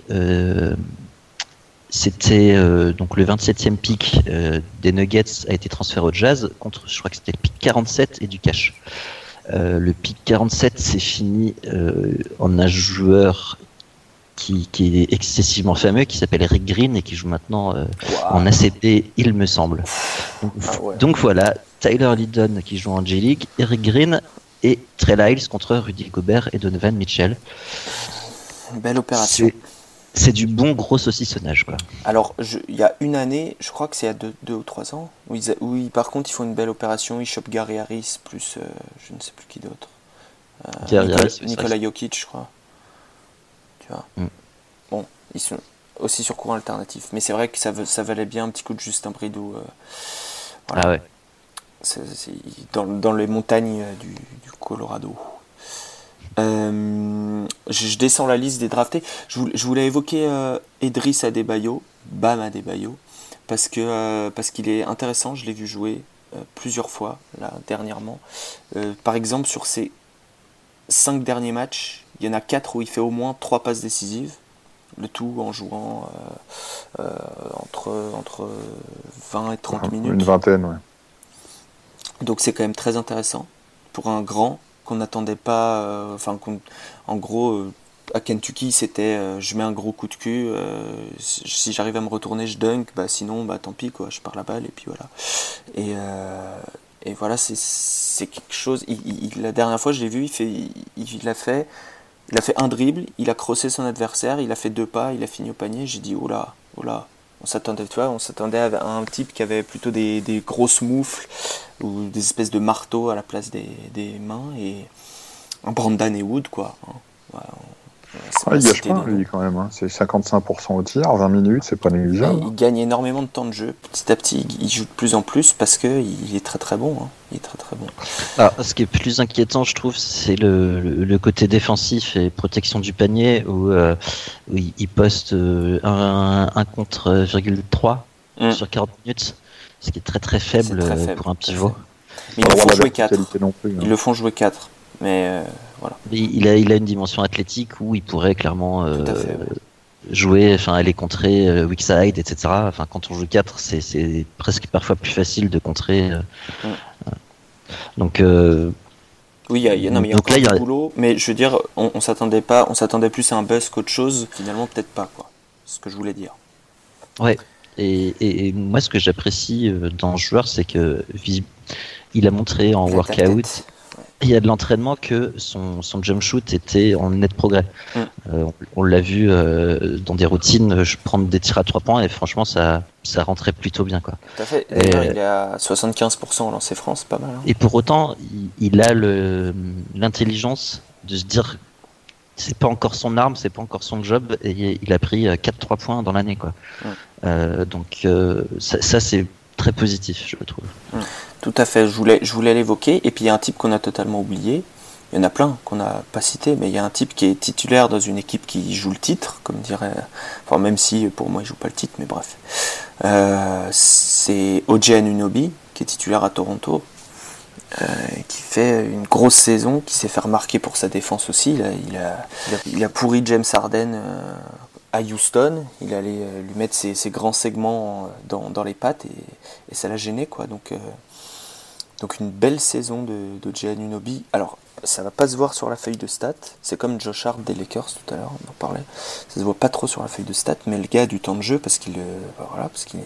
Speaker 4: c'était euh, donc le 27e pick euh, des Nuggets a été transféré au Jazz contre, je crois que c'était le pick 47 et du cash. Euh, le pick 47 c'est fini en un joueur qui, qui, est excessivement fameux, qui s'appelle Eric Green et qui joue maintenant en ACP, il me semble. Donc, ah voilà, Tyler Lydon qui joue en G-League, Eric Green et Trey Lyles contre Rudy Gobert et Donovan Mitchell.
Speaker 2: Belle opération.
Speaker 4: C'est du bon gros saucissonnage, quoi.
Speaker 2: Alors, il y a une année, je crois que c'est il y a deux, ou trois ans, où, ils, par contre, ils font une belle opération, ils chopent Gary Harris, plus euh, je ne sais plus qui d'autre. Euh, Nicolas, Jokic, je crois. Tu vois. Mm. Bon, ils sont aussi sur courant alternatif. Mais c'est vrai que ça, ça valait bien un petit coup de Justin Bridou. Euh,
Speaker 4: voilà. Ah ouais.
Speaker 2: dans, dans, les montagnes du, du Colorado. Euh, je, descends la liste des draftés. Je, voulais évoquer euh, Edris Adebayo, Bam Adebayo, parce que euh, parce qu'il est intéressant. Je l'ai vu jouer plusieurs fois là dernièrement. par exemple, sur ses cinq derniers matchs, il y en a quatre où il fait au moins trois passes décisives. Le tout en jouant entre, entre 20 et 30 minutes.
Speaker 5: Une vingtaine, ouais.
Speaker 2: Donc c'est quand même très intéressant pour un grand qu'on n'attendait pas. Euh, enfin, en gros, euh, à Kentucky, c'était euh, je mets un gros coup de cul. si j'arrive à me retourner, je dunk. Bah, sinon, bah, tant pis, quoi, je pars la balle et puis voilà. Et, voilà, c'est quelque chose. la dernière fois, je l'ai vu, il, fait, il, a fait. Il a fait un dribble, il a crossé son adversaire, il a fait deux pas, il a fini au panier. J'ai dit, oh là, oh on s'attendait, tu vois, on s'attendait à un type qui avait plutôt des, grosses moufles ou des espèces de marteaux à la place des, mains et un Brandon et Wood, quoi. Hein.
Speaker 5: Ah, il gâche pas, lui, quand même. Hein. C'est 55% au tir, 20 minutes, c'est pas négligeable.
Speaker 2: il gagne énormément de temps de jeu. Petit à petit, il joue de plus en plus parce qu'il est très très bon. Hein. Il est très très bon.
Speaker 4: Ah, ce qui est plus inquiétant, je trouve, c'est le, le, côté défensif et protection du panier où, euh, il poste euh, un, un, contre 3 mm. sur 40 minutes, ce qui est très très faible, pour un pivot.
Speaker 2: Mais ils le font jouer 4. Ils le font jouer 4. Mais euh, voilà.
Speaker 4: Il a, il a une dimension athlétique où il pourrait clairement euh, jouer, enfin aller contrer euh, weak side, etc. Enfin, quand on joue 4, c'est presque parfois plus facile de contrer. Donc
Speaker 2: oui, il y a, y a, non, mais il y a boulot, mais je veux dire, on, on s'attendait pas, on s'attendait plus à un buzz qu'autre chose. Finalement, peut-être pas, quoi. Ce que je voulais dire.
Speaker 4: Ouais. Et, et, moi, ce que j'apprécie dans ce joueur, c'est que il a montré en workout il y a de l'entraînement que son, son jump shoot était en net progrès. Mm. Euh, on, l'a vu euh, dans des routines, je prends des tirs à trois points et franchement ça, ça rentrait plutôt bien. Quoi.
Speaker 2: Tout à fait. il est à 75% en lancer France, pas mal. Hein.
Speaker 4: Et pour autant, il, a l'intelligence de se dire c'est pas encore son arme, c'est pas encore son job et il a pris 4-3 points dans l'année. quoi. Mm. Euh, donc ça, ça c'est très positif, je trouve.
Speaker 2: Mm. Tout à fait, je voulais, je voulais l'évoquer. Et puis il y a un type qu'on a totalement oublié, il y en a plein qu'on n'a pas cité, mais il y a un type qui est titulaire dans une équipe qui joue le titre, comme dirait. Enfin, même si pour moi il joue pas le titre, mais bref. Euh, c'est OJ Anunobi, qui est titulaire à Toronto, euh, qui fait une grosse saison, qui s'est fait remarquer pour sa défense aussi. Il a, il a, il a, pourri James Harden euh, à Houston. Il allait lui mettre ses, ses grands segments dans, dans, les pattes et, et ça l'a gêné, quoi. Donc. Donc une belle saison de, de Jay Anunobi. Alors, ça va pas se voir sur la feuille de stats. C'est comme Josh Hart des Lakers tout à l'heure, on en parlait. Ça se voit pas trop sur la feuille de stats, mais le gars a du temps de jeu parce qu'il bah voilà, parce qu'il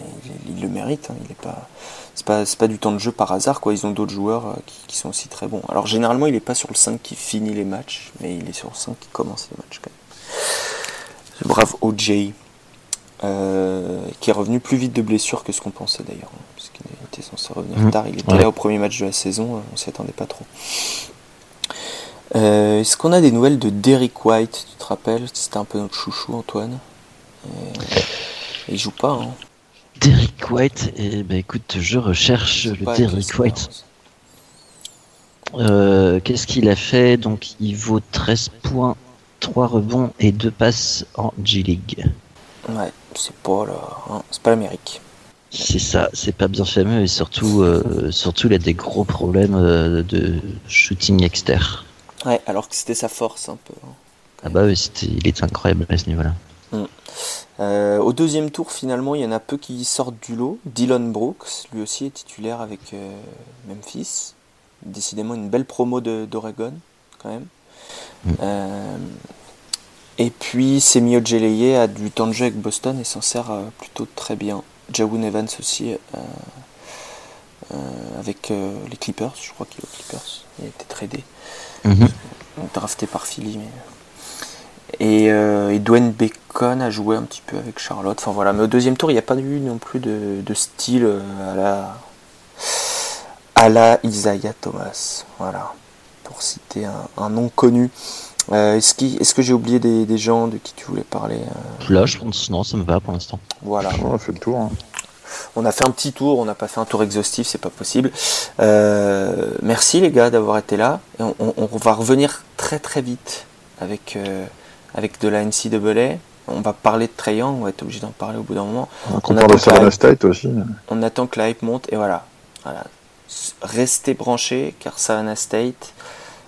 Speaker 2: il, le mérite. Hein. Il est pas, c'est pas, c'est pas du temps de jeu par hasard quoi. Ils ont d'autres joueurs euh, qui, qui, sont aussi très bons. Alors généralement, il est pas sur le 5 qui finit les matchs, mais il est sur le 5 qui commence les matchs quand même. Brave OJ. Euh, qui est revenu plus vite de blessure que ce qu'on pensait d'ailleurs, hein, parce qu'il était censé revenir mmh. tard. Il était ouais. là au premier match de la saison, on s'y attendait pas trop. Euh, Est-ce qu'on a des nouvelles de Derrick White Tu te rappelles? C'était un peu notre chouchou, Antoine. Et... Il joue pas. Hein.
Speaker 4: Derrick White, eh ben écoute, je recherche le Derrick White. Euh, Qu'est-ce qu'il a fait? Donc il vaut 13 points, 3 rebonds et 2 passes en G-League.
Speaker 2: Ouais, c'est pas hein, c'est pas l'Amérique.
Speaker 4: C'est ça, c'est pas bien fameux et surtout, euh, surtout il a des gros problèmes euh, de shooting externe.
Speaker 2: Ouais, alors que c'était sa force un peu. Hein.
Speaker 4: Ah bah oui, il est incroyable à ce niveau-là.
Speaker 2: Mm. Euh, au deuxième tour, finalement, il y en a peu qui sortent du lot. Dylan Brooks, lui aussi est titulaire avec Memphis. Décidément une belle promo d'Oregon, quand même. Mm. Euh, et puis, Semio Geleye a du temps de jeu avec Boston et s'en sert euh, plutôt très bien. Jawun Evans aussi avec les Clippers, je crois qu'il est aux Clippers. Il a été tradé. Mm -hmm. Drafté par Philly. Mais... Et, euh, et, Dwayne Bacon a joué un petit peu avec Charlotte. Enfin voilà, mais au deuxième tour, il n'y a pas eu non plus de, de style à la, à la Isaiah Thomas. Voilà, pour citer un, un nom connu. Euh, Est-ce qu est que j'ai oublié des, des, gens de qui tu voulais parler euh...
Speaker 4: Là, je pense non, ça me va pour l'instant.
Speaker 2: Voilà.
Speaker 5: On a fait le tour. Hein.
Speaker 2: On a fait un petit tour, on n'a pas fait un tour exhaustif, c'est pas possible. Euh, merci les gars d'avoir été là. Et on, on, on, va revenir très très vite avec, euh, avec de la NCAA. On va parler de Trae Young, on va être obligé d'en parler au bout d'un moment.
Speaker 5: On, on parle de Savannah State aussi.
Speaker 2: On attend que la hype monte et voilà. voilà. Restez branchés car Savannah State,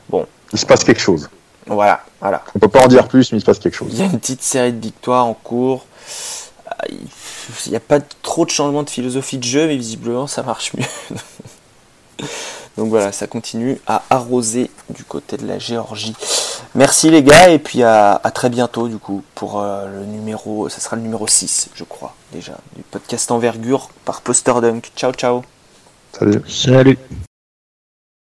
Speaker 2: bon.
Speaker 5: Il se passe quelque chose.
Speaker 2: Voilà, voilà.
Speaker 5: On peut pas en dire plus, mais il se passe quelque chose.
Speaker 2: Il y a une petite série de victoires en cours. Il n'y a pas trop de changement de philosophie de jeu, mais visiblement ça marche mieux. Donc voilà, ça continue à arroser du côté de la Géorgie. Merci les gars, et puis à, à très bientôt du coup pour euh, le numéro, ça sera le numéro 6, je crois, déjà, du podcast Envergure par Posterdunk. Ciao ciao
Speaker 5: Salut
Speaker 4: Salut